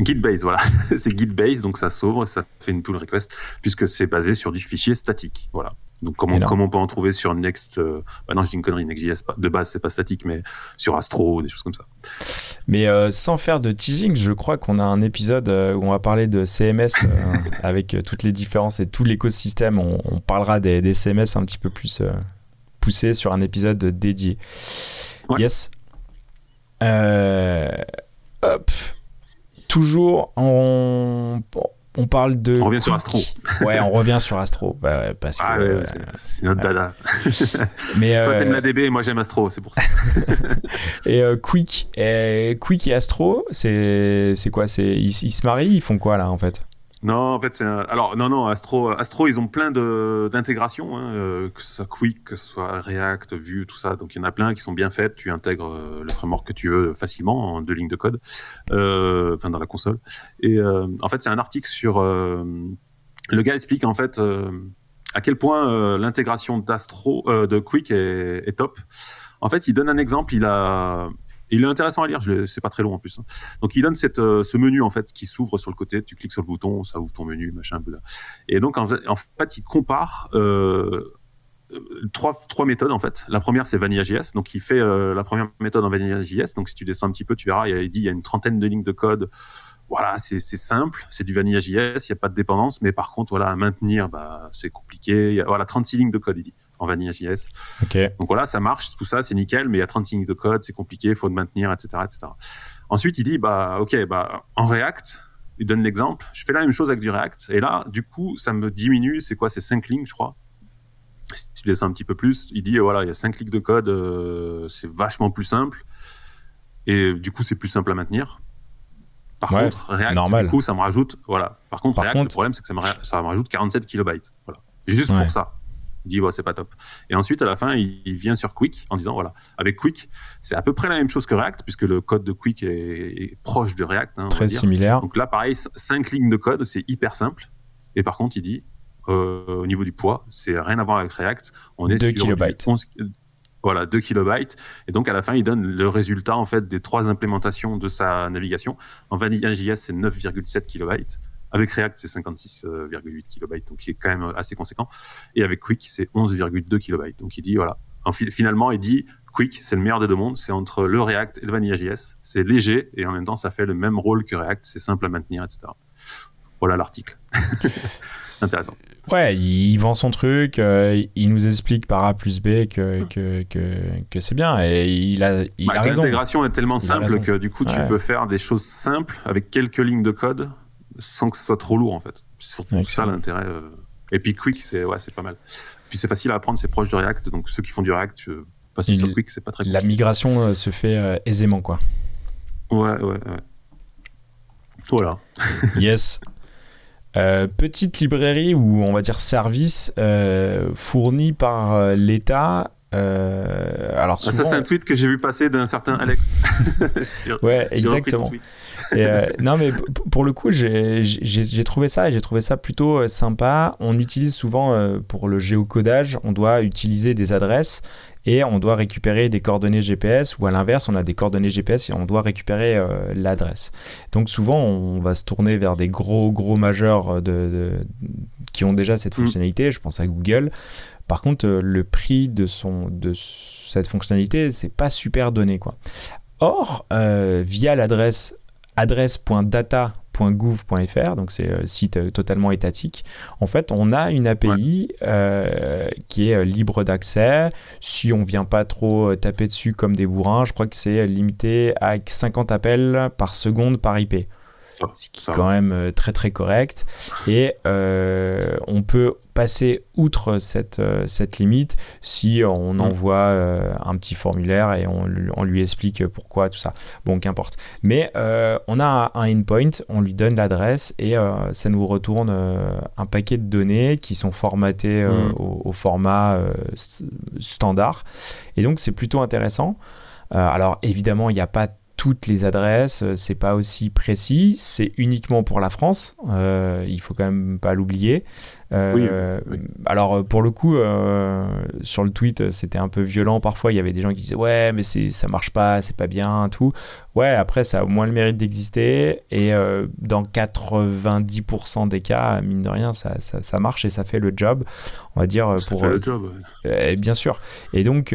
Gitbase, voilà. c'est Gitbase, donc ça s'ouvre, ça fait une pull request, puisque c'est basé sur du fichier statique. Voilà. Donc, comme on, on peut en trouver sur Next, euh, bah non, je dis une connerie, Next.js, de base, c'est pas statique, mais sur Astro, des choses comme ça. Mais euh, sans faire de teasing, je crois qu'on a un épisode où on va parler de CMS avec toutes les différences et tout l'écosystème. On, parlera des, des, CMS un petit peu plus poussés sur un épisode dédié. Yes. Euh, hop. Toujours, on, on parle de. On revient sur Astro. Ouais, on revient sur Astro. Bah, parce ah que. c'est notre dada. Mais, Toi, t'aimes euh, la DB et moi, j'aime Astro, c'est pour ça. et euh, Quick, et Quick et Astro, c'est quoi? Ils, ils se marient Ils font quoi là en fait? Non, en fait, c'est alors non, non, Astro, Astro, ils ont plein d'intégrations, hein, euh, que ce soit Quick, que ce soit React, Vue, tout ça. Donc il y en a plein qui sont bien faites. Tu intègres euh, le framework que tu veux facilement en deux lignes de code, euh, enfin dans la console. Et en fait, c'est un article sur le gars explique en fait à quel point l'intégration d'Astro, de Quick est, est, top. En fait, il donne un exemple. Il a il est intéressant à lire, c'est pas très long en plus. Hein. Donc il donne cette, euh, ce menu en fait qui s'ouvre sur le côté, tu cliques sur le bouton, ça ouvre ton menu, machin. Et donc en fait, il compare euh, trois, trois méthodes en fait. La première c'est Vanilla.js, donc il fait euh, la première méthode en Vanilla.js. Donc si tu descends un petit peu, tu verras, il, dit il y a une trentaine de lignes de code. Voilà, c'est simple, c'est du Vanilla.js, il n'y a pas de dépendance, mais par contre voilà à maintenir, bah c'est compliqué. Il y a, voilà 36 lignes de code, il dit en Vanilla.js. Okay. Donc voilà, ça marche, tout ça, c'est nickel, mais il y a 36 lignes de code, c'est compliqué, il faut le maintenir, etc., etc. Ensuite, il dit, bah, ok, bah, en React, il donne l'exemple, je fais la même chose avec du React, et là, du coup, ça me diminue, c'est quoi, c'est 5 lignes, je crois? Si tu laisses un petit peu plus, il dit, voilà, il y a 5 lignes de code, euh, c'est vachement plus simple, et du coup, c'est plus simple à maintenir. Par contre, React, normal. du coup, ça me rajoute, voilà. Par contre, React, le problème, c'est que ça me, ça me rajoute 47 kilobytes. Voilà. Juste pour ça. Il dit, c'est pas top. Et ensuite, à la fin, il, vient sur Quick en disant, voilà, avec Quick, c'est à peu près la même chose que React, puisque le code de Quick est, proche de React. Hein, Très similaire. Donc là, pareil, cinq lignes de code, c'est hyper simple. Et par contre, il dit, euh, au niveau du poids, c'est rien à voir avec React. On est 2 sur kilobytes. voilà, 2 kilobytes. Et donc, à la fin, il donne le résultat, en fait, des trois implémentations de sa navigation. En Vanilla.js, c'est 9,7 kilobytes. Avec React, c'est 56,8 kilobytes, donc qui est quand même assez conséquent. Et avec Quick, c'est 11,2 kilobytes. Donc il dit, voilà, finalement, il dit, Quick, c'est le meilleur des deux mondes. C'est entre le React et le Vanilla.js. C'est léger et en même temps, ça fait le même rôle que React. C'est simple à maintenir, etc. Voilà l'article. Intéressant. Ouais, il vend son truc, euh, il nous explique par A plus B que, que, que, que c'est bien et il a, il bah, raison. L'intégration est tellement simple que du coup, tu peux faire des choses simples avec quelques lignes de code sans que ce soit trop lourd en fait. C'est surtout ça l'intérêt. Euh. Et puis Quick, c'est ouais, c'est pas mal. Puis c'est facile à apprendre, c'est proche de React, donc ceux qui font du React, passer sur Quick, c'est pas très. La migration euh, se fait aisément, quoi. Ouais, ouais, ouais. Voilà. yes. Euh, petite librairie ou on va dire service euh, fourni par euh, l'État. alors ah, ça c'est un tweet que j'ai vu passer d'un certain Alex. ouais, exactement. Non mais pour le coup j'ai trouvé ça et j'ai trouvé ça plutôt sympa. On utilise souvent pour le géocodage, on doit utiliser des adresses et on doit récupérer des coordonnées GPS ou à l'inverse, on a des coordonnées GPS et on doit récupérer euh, l'adresse. Donc souvent, on va se tourner vers des gros gros majeurs de, qui ont déjà cette mm. fonctionnalité. Je pense à Google. Par contre, euh, le prix de, son, de cette fonctionnalité, c'est pas super donné quoi. Or, euh, via l'adresse adresse.data .gouv.fr, donc c'est un euh, site euh, totalement étatique. En fait, on a une API euh, qui est libre d'accès. Si on vient pas trop taper dessus comme des bourrins, je crois que c'est limité à 50 appels par seconde par IP. Ce qui est quand même très très correct. Et on peut passer outre cette, euh, cette limite si on mm. envoie euh, un petit formulaire et on, on, lui explique pourquoi, tout ça. Bon, qu'importe. Mais euh, on a un endpoint, on lui donne l'adresse et ça nous retourne un paquet de données qui sont formatées mm. au, format standard. Et donc, c'est plutôt intéressant. alors, évidemment, il n'y a pas toutes les adresses, c'est pas aussi précis, c'est uniquement pour la France, il faut quand même pas l'oublier. Euh, alors pour le coup, euh, sur le tweet, c'était un peu violent parfois. Il y avait des gens qui disaient ouais, mais ça marche pas, c'est pas bien, tout. Ouais, après ça a au moins le mérite d'exister et euh, dans 90% des cas, mine de rien, ça, ça, marche et ça fait le job. On va dire ça pour fait le job. bien sûr. Et donc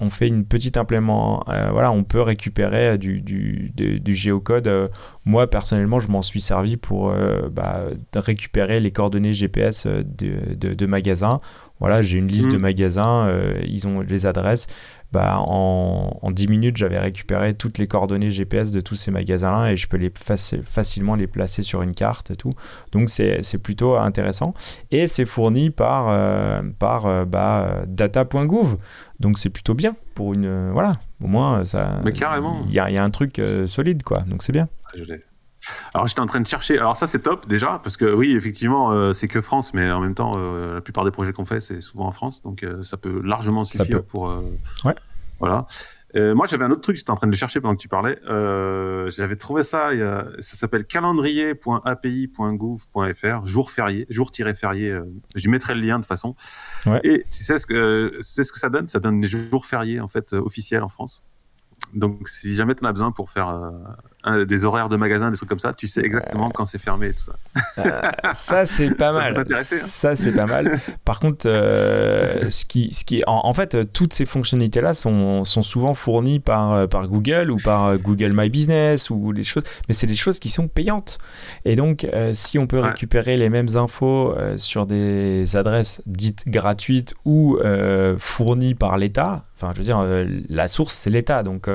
on fait une petite implément. voilà, on peut récupérer du, du, du géocode. Moi personnellement, je m'en suis servi pour bah, récupérer les coordonnées GPS GPS euh, de, de, magasins. Voilà, j'ai une liste de mm. magasins, euh, ils ont les adresses. Bah, en, en 10 minutes, j'avais récupéré toutes les coordonnées GPS de tous ces magasins-là et je peux les facilement les placer sur une carte et tout. Donc c'est plutôt intéressant. Et c'est fourni par, euh, par bah, data.gouv. Donc c'est plutôt bien pour une. voilà, au moins ça. Mais carrément. Il y, y, a un truc solide, quoi. Donc c'est bien. Ah, je alors j'étais en train de chercher. Alors ça c'est top déjà parce que oui effectivement euh, c'est que France, mais en même temps euh, la plupart des projets qu'on fait c'est souvent en France, donc euh, ça peut largement suffire pour. ouais. Voilà. moi j'avais un autre truc, j'étais en train de le chercher pendant que tu parlais. j'avais trouvé ça. A, ça s'appelle calendrier.api.gouv.fr, jour férié, jour-férié. je mettrai le lien de toute façon. Ouais. Et tu sais ce que c'est ce que ça donne? Ça donne les jours fériés en fait officiels en France. Donc, si jamais tu en as besoin pour faire euh, des horaires de magasin, des trucs comme ça, tu sais exactement quand c'est fermé et tout ça. Euh, ça, c'est pas mal. Hein. Ça, c'est pas mal. Par contre, euh, ce qui, ce qui, en, fait, toutes ces fonctionnalités-là sont, sont, souvent fournies par, par Google ou par Google My Business ou les choses, mais c'est des choses qui sont payantes. Et donc, si on peut récupérer les mêmes infos sur des adresses dites gratuites ou fournies par l'État, enfin, je veux dire, la source, c'est l'État. Donc,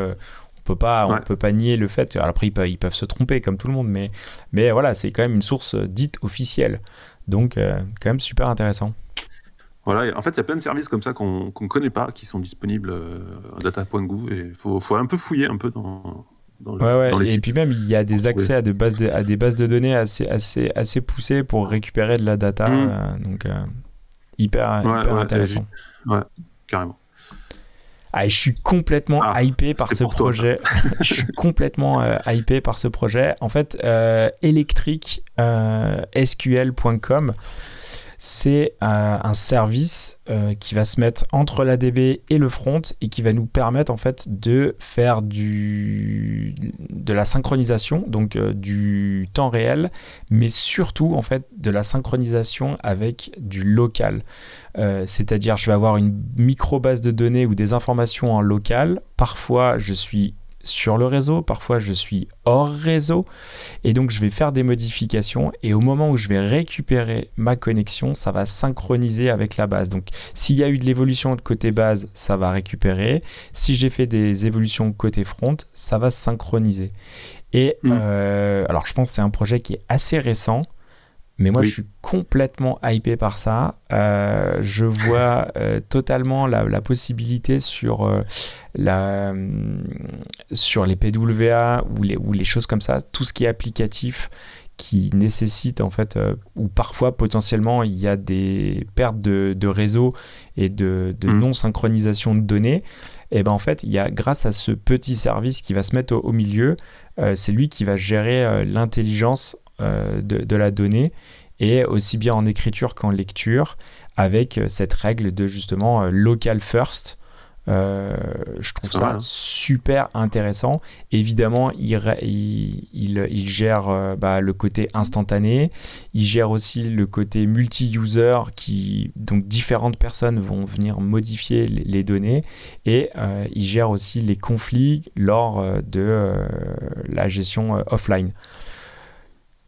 peut pas, on peut pas nier le fait. Alors après, ils peuvent, se tromper comme tout le monde, mais, mais voilà, c'est quand même une source dite officielle. Donc, euh, quand même super intéressant. Voilà, en fait, il y a plein de services comme ça qu'on ne connaît pas, qui sont disponibles euh, à data.gouv, et il faut, faut, un peu fouiller un peu dans, dans, ouais, ouais. Et puis même, il y a des accès à des bases de, à des bases de données assez, assez, assez poussées pour récupérer de la data, mmh. euh, donc hyper, hyper intéressant. Ouais, carrément. Ah, je suis complètement ah, hypé par ce projet. je suis complètement euh, hypé par ce projet. En fait, euh, electricsql.com, euh, c'est euh, un service qui va se mettre entre l'ADB et le front et qui va nous permettre en fait de faire du de la synchronisation, donc du temps réel, mais surtout en fait de la synchronisation avec du local. C'est-à-dire, je vais avoir une micro base de données ou des informations en local. Parfois, je suis sur le réseau, parfois je suis hors réseau, et donc je vais faire des modifications, et au moment où je vais récupérer ma connexion, ça va synchroniser avec la base. Donc s'il y a eu de l'évolution de côté base, ça va récupérer. Si j'ai fait des évolutions côté front, ça va synchroniser. Et mm. euh, alors je pense que c'est un projet qui est assez récent. Mais moi, je suis complètement hypé par ça. Euh, je vois euh, totalement la, possibilité sur, euh, la, sur les PWA ou les, ou les choses comme ça, tout ce qui est applicatif qui nécessite en fait, ou parfois potentiellement il y a des pertes de, de réseau et de, de mm. non-synchronisation de données. Et ben en fait, il y a grâce à ce petit service qui va se mettre au milieu, c'est lui qui va gérer l'intelligence euh, de, la donnée et aussi bien en écriture qu'en lecture avec euh, cette règle de justement euh, local first. je trouve ça hein. super intéressant. Évidemment, il, il, gère bah, le côté instantané. Il gère aussi le côté multi-user qui, donc différentes personnes vont venir modifier les, données. Et il gère aussi les conflits lors de la gestion offline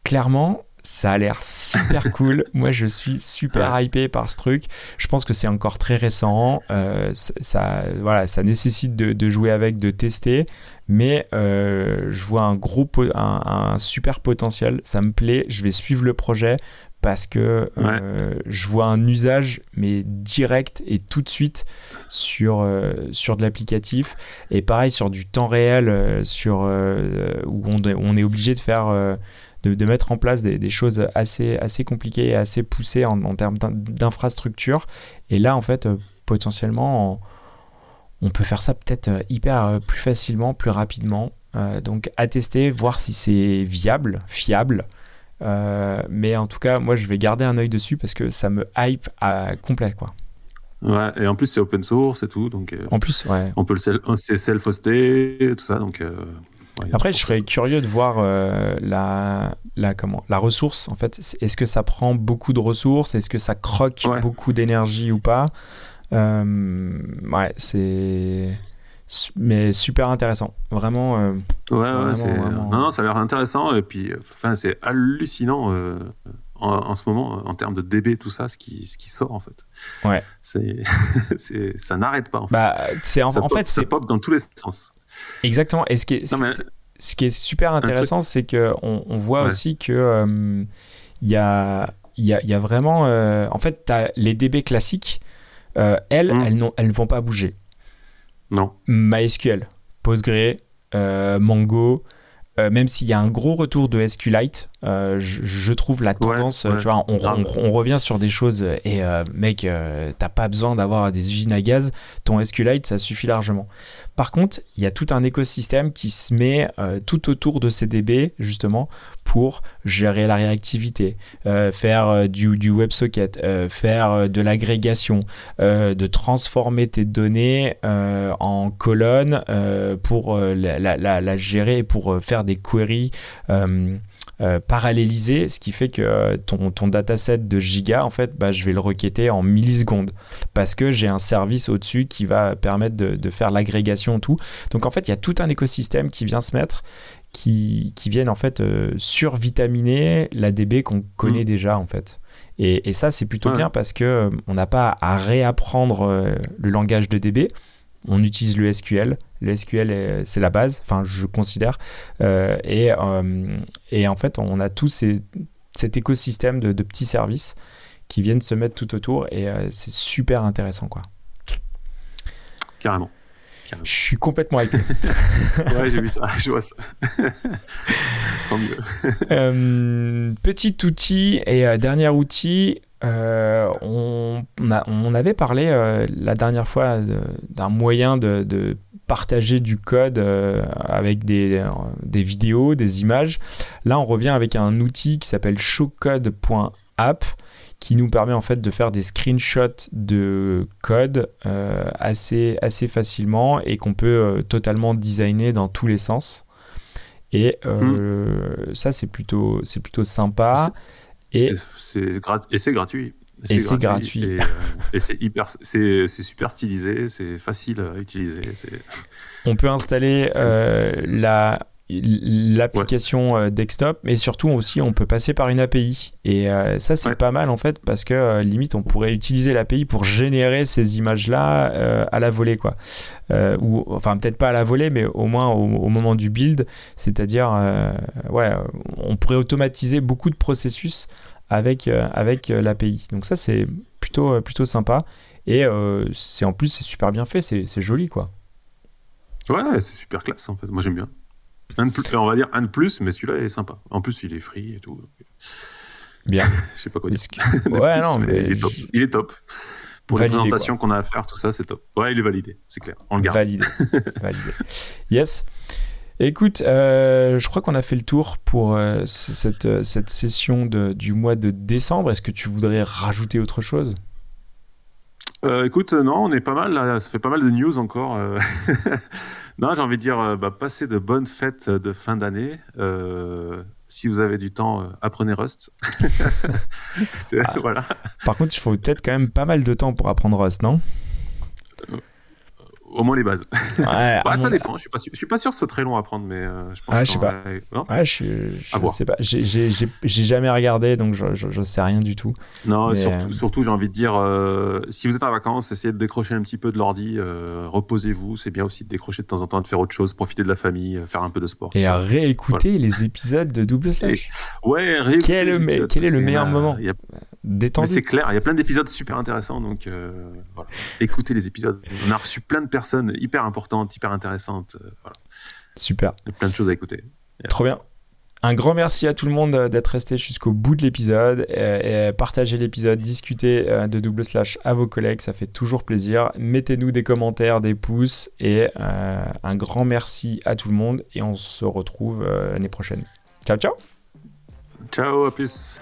clairement, ça a l'air super cool. Moi, je suis super hypé par ce truc. Je pense que c'est encore très récent. Euh, ça, voilà, ça nécessite de, jouer avec, de tester. Mais euh, je vois un gros, un, super potentiel. Ça me plaît. Je vais suivre le projet parce que euh, je vois un usage mais direct et tout de suite sur, sur de l'applicatif et pareil sur du temps réel sur où on, on, est obligé de faire de, mettre en place des, choses assez, assez compliquées et assez poussées en, termes d'infrastructure. Et là, en fait, euh, potentiellement, on, peut faire ça peut-être euh, hyper euh, plus facilement, plus rapidement. donc, à tester, voir si c'est viable, fiable. mais en tout cas, moi, je vais garder un œil dessus parce que ça me hype à complet, quoi. Ouais, et en plus c'est open source et tout, donc. en plus, ouais. On peut le c'est self-hosté, tout ça, donc. Après, je serais curieux de voir euh, la, la, comment, la ressource. En fait, est-ce que ça prend beaucoup de ressources? Est-ce que ça croque beaucoup d'énergie ou pas? Euh, Ouais, c'est mais super intéressant. Vraiment. Euh, ouais, ouais Non, non, ça a l'air intéressant. Et puis, enfin, c'est hallucinant en, ce moment en termes de DB, tout ça, ce qui, ce qui sort en fait. Ouais. C'est, ça n'arrête pas. En fait. Bah, c'est en, fait, ça pop dans tous les sens. Exactement. Et ce qui est, ce qui est super intéressant, c'est qu'on on voit aussi que euh, il y, a, y, a, y, a, vraiment. Euh, en fait, tu as les DB classiques, euh, elles, mmh. elles, elles ne vont pas bouger. Non. MySQL, Postgre, Mongo, même s'il y a un gros retour de SQLite, je, trouve la tendance, tu vois, on, on, revient sur des choses et mec, t'as pas besoin d'avoir des usines à gaz, ton SQLite ça suffit largement. Par contre, il y a tout un écosystème qui se met euh, tout autour de ces DB, justement, pour gérer la réactivité, euh, faire euh, du, WebSocket, faire de l'agrégation, de transformer tes données en colonnes pour la, gérer pour faire des queries euh, parallélisé, ce qui fait que euh, ton, dataset de giga, en fait, bah, je vais le requêter en millisecondes parce que j'ai un service au-dessus qui va permettre de, faire l'agrégation tout. Donc en fait, il y a tout un écosystème qui vient se mettre qui, qui viennent en fait euh, survitaminer la DB qu'on connaît mmh. déjà en fait. Et, ça, c'est plutôt bien parce que on n'a pas à réapprendre le langage de DB on utilise le SQL. Le SQL, c'est la base, enfin, je considère. Euh, et, euh, et, en fait, on a tout cet écosystème de, petits services qui viennent se mettre tout autour et euh, c'est super intéressant, quoi. Carrément. Je suis complètement hypé. ouais, j'ai vu ça, je vois ça. Tant mieux. petit outil et dernier outil, euh, on, on, avait parlé euh, la dernière fois d'un moyen de, partager du code euh, avec des, des, vidéos, des images. Là, on revient avec un outil qui s'appelle showcode.app qui nous permet en fait de faire des screenshots de code assez, assez facilement et qu'on peut totalement designer dans tous les sens. Et euh, ça, c'est plutôt, c'est plutôt sympa. Et c'est gratuit. Et c'est gratuit. Et, euh, c'est hyper, c'est super stylisé, c'est facile à utiliser. On peut installer euh, la l'application euh, desktop, mais surtout aussi on peut passer par une API. Et ça c'est pas mal en fait parce que limite on pourrait utiliser l'API pour générer ces images-là à la volée quoi. ou enfin peut-être pas à la volée, mais au moins au, au moment du build, c'est-à-dire ouais, on pourrait automatiser beaucoup de processus avec, euh, avec euh, l'API. Donc ça, c'est plutôt, euh, plutôt sympa. Et c'est en plus, c'est super bien fait, c'est joli, quoi. Ouais, c'est super classe, en fait. Moi, j'aime bien. On va dire un de plus, mais celui-là est sympa. En plus, il est free et tout. Bien. Je sais pas quoi dire. ouais, non, mais... Il est top. Pour les présentations qu'on a à faire, tout ça, c'est top. Ouais, il est validé, c'est clair. On le garde. Validé. validé. Yes. Écoute, euh, je crois qu'on a fait le tour pour euh, cette, euh, cette, session de, du mois de décembre. Est-ce que tu voudrais rajouter autre chose? Écoute, non, on est pas mal. Là, ça fait pas mal de news encore. Non, j'ai envie de dire, bah, passez de bonnes fêtes de fin d'année. si vous avez du temps, apprenez Rust. Ah. voilà. Par contre, il faut peut-être quand même pas mal de temps pour apprendre Rust, non? Au moins les bases. Ouais, bah, ça dépend. Je suis pas sûr, je suis pas sûr que ce soit très long à apprendre, mais euh, je pense. Je sais pas. Ouais, je, je sais pas. J'ai jamais regardé, donc je, je, sais rien du tout. Non, surtout, euh, surtout j'ai envie de dire, euh, si vous êtes en vacances, essayez de décrocher un petit peu de l'ordi, reposez-vous. C'est bien aussi de décrocher de temps en temps, de faire autre chose, profiter de la famille, faire un peu de sport. Et à réécouter les épisodes de Double Slash. ouais, réécouter. Quel, quel est le meilleur moment c'est clair, il y a plein d'épisodes super intéressants, donc voilà. écoutez les épisodes. On a reçu plein de personnes hyper importantes, hyper intéressantes. Euh, voilà. Super. Il y a plein de choses à écouter. Trop bien. Un grand merci à tout le monde d'être resté jusqu'au bout de l'épisode. Et, partagez l'épisode, discutez euh, de double slash à vos collègues, ça fait toujours plaisir. Mettez-nous des commentaires, des pouces et un grand merci à tout le monde. Et on se retrouve l'année prochaine. Ciao, ciao. Ciao, à plus.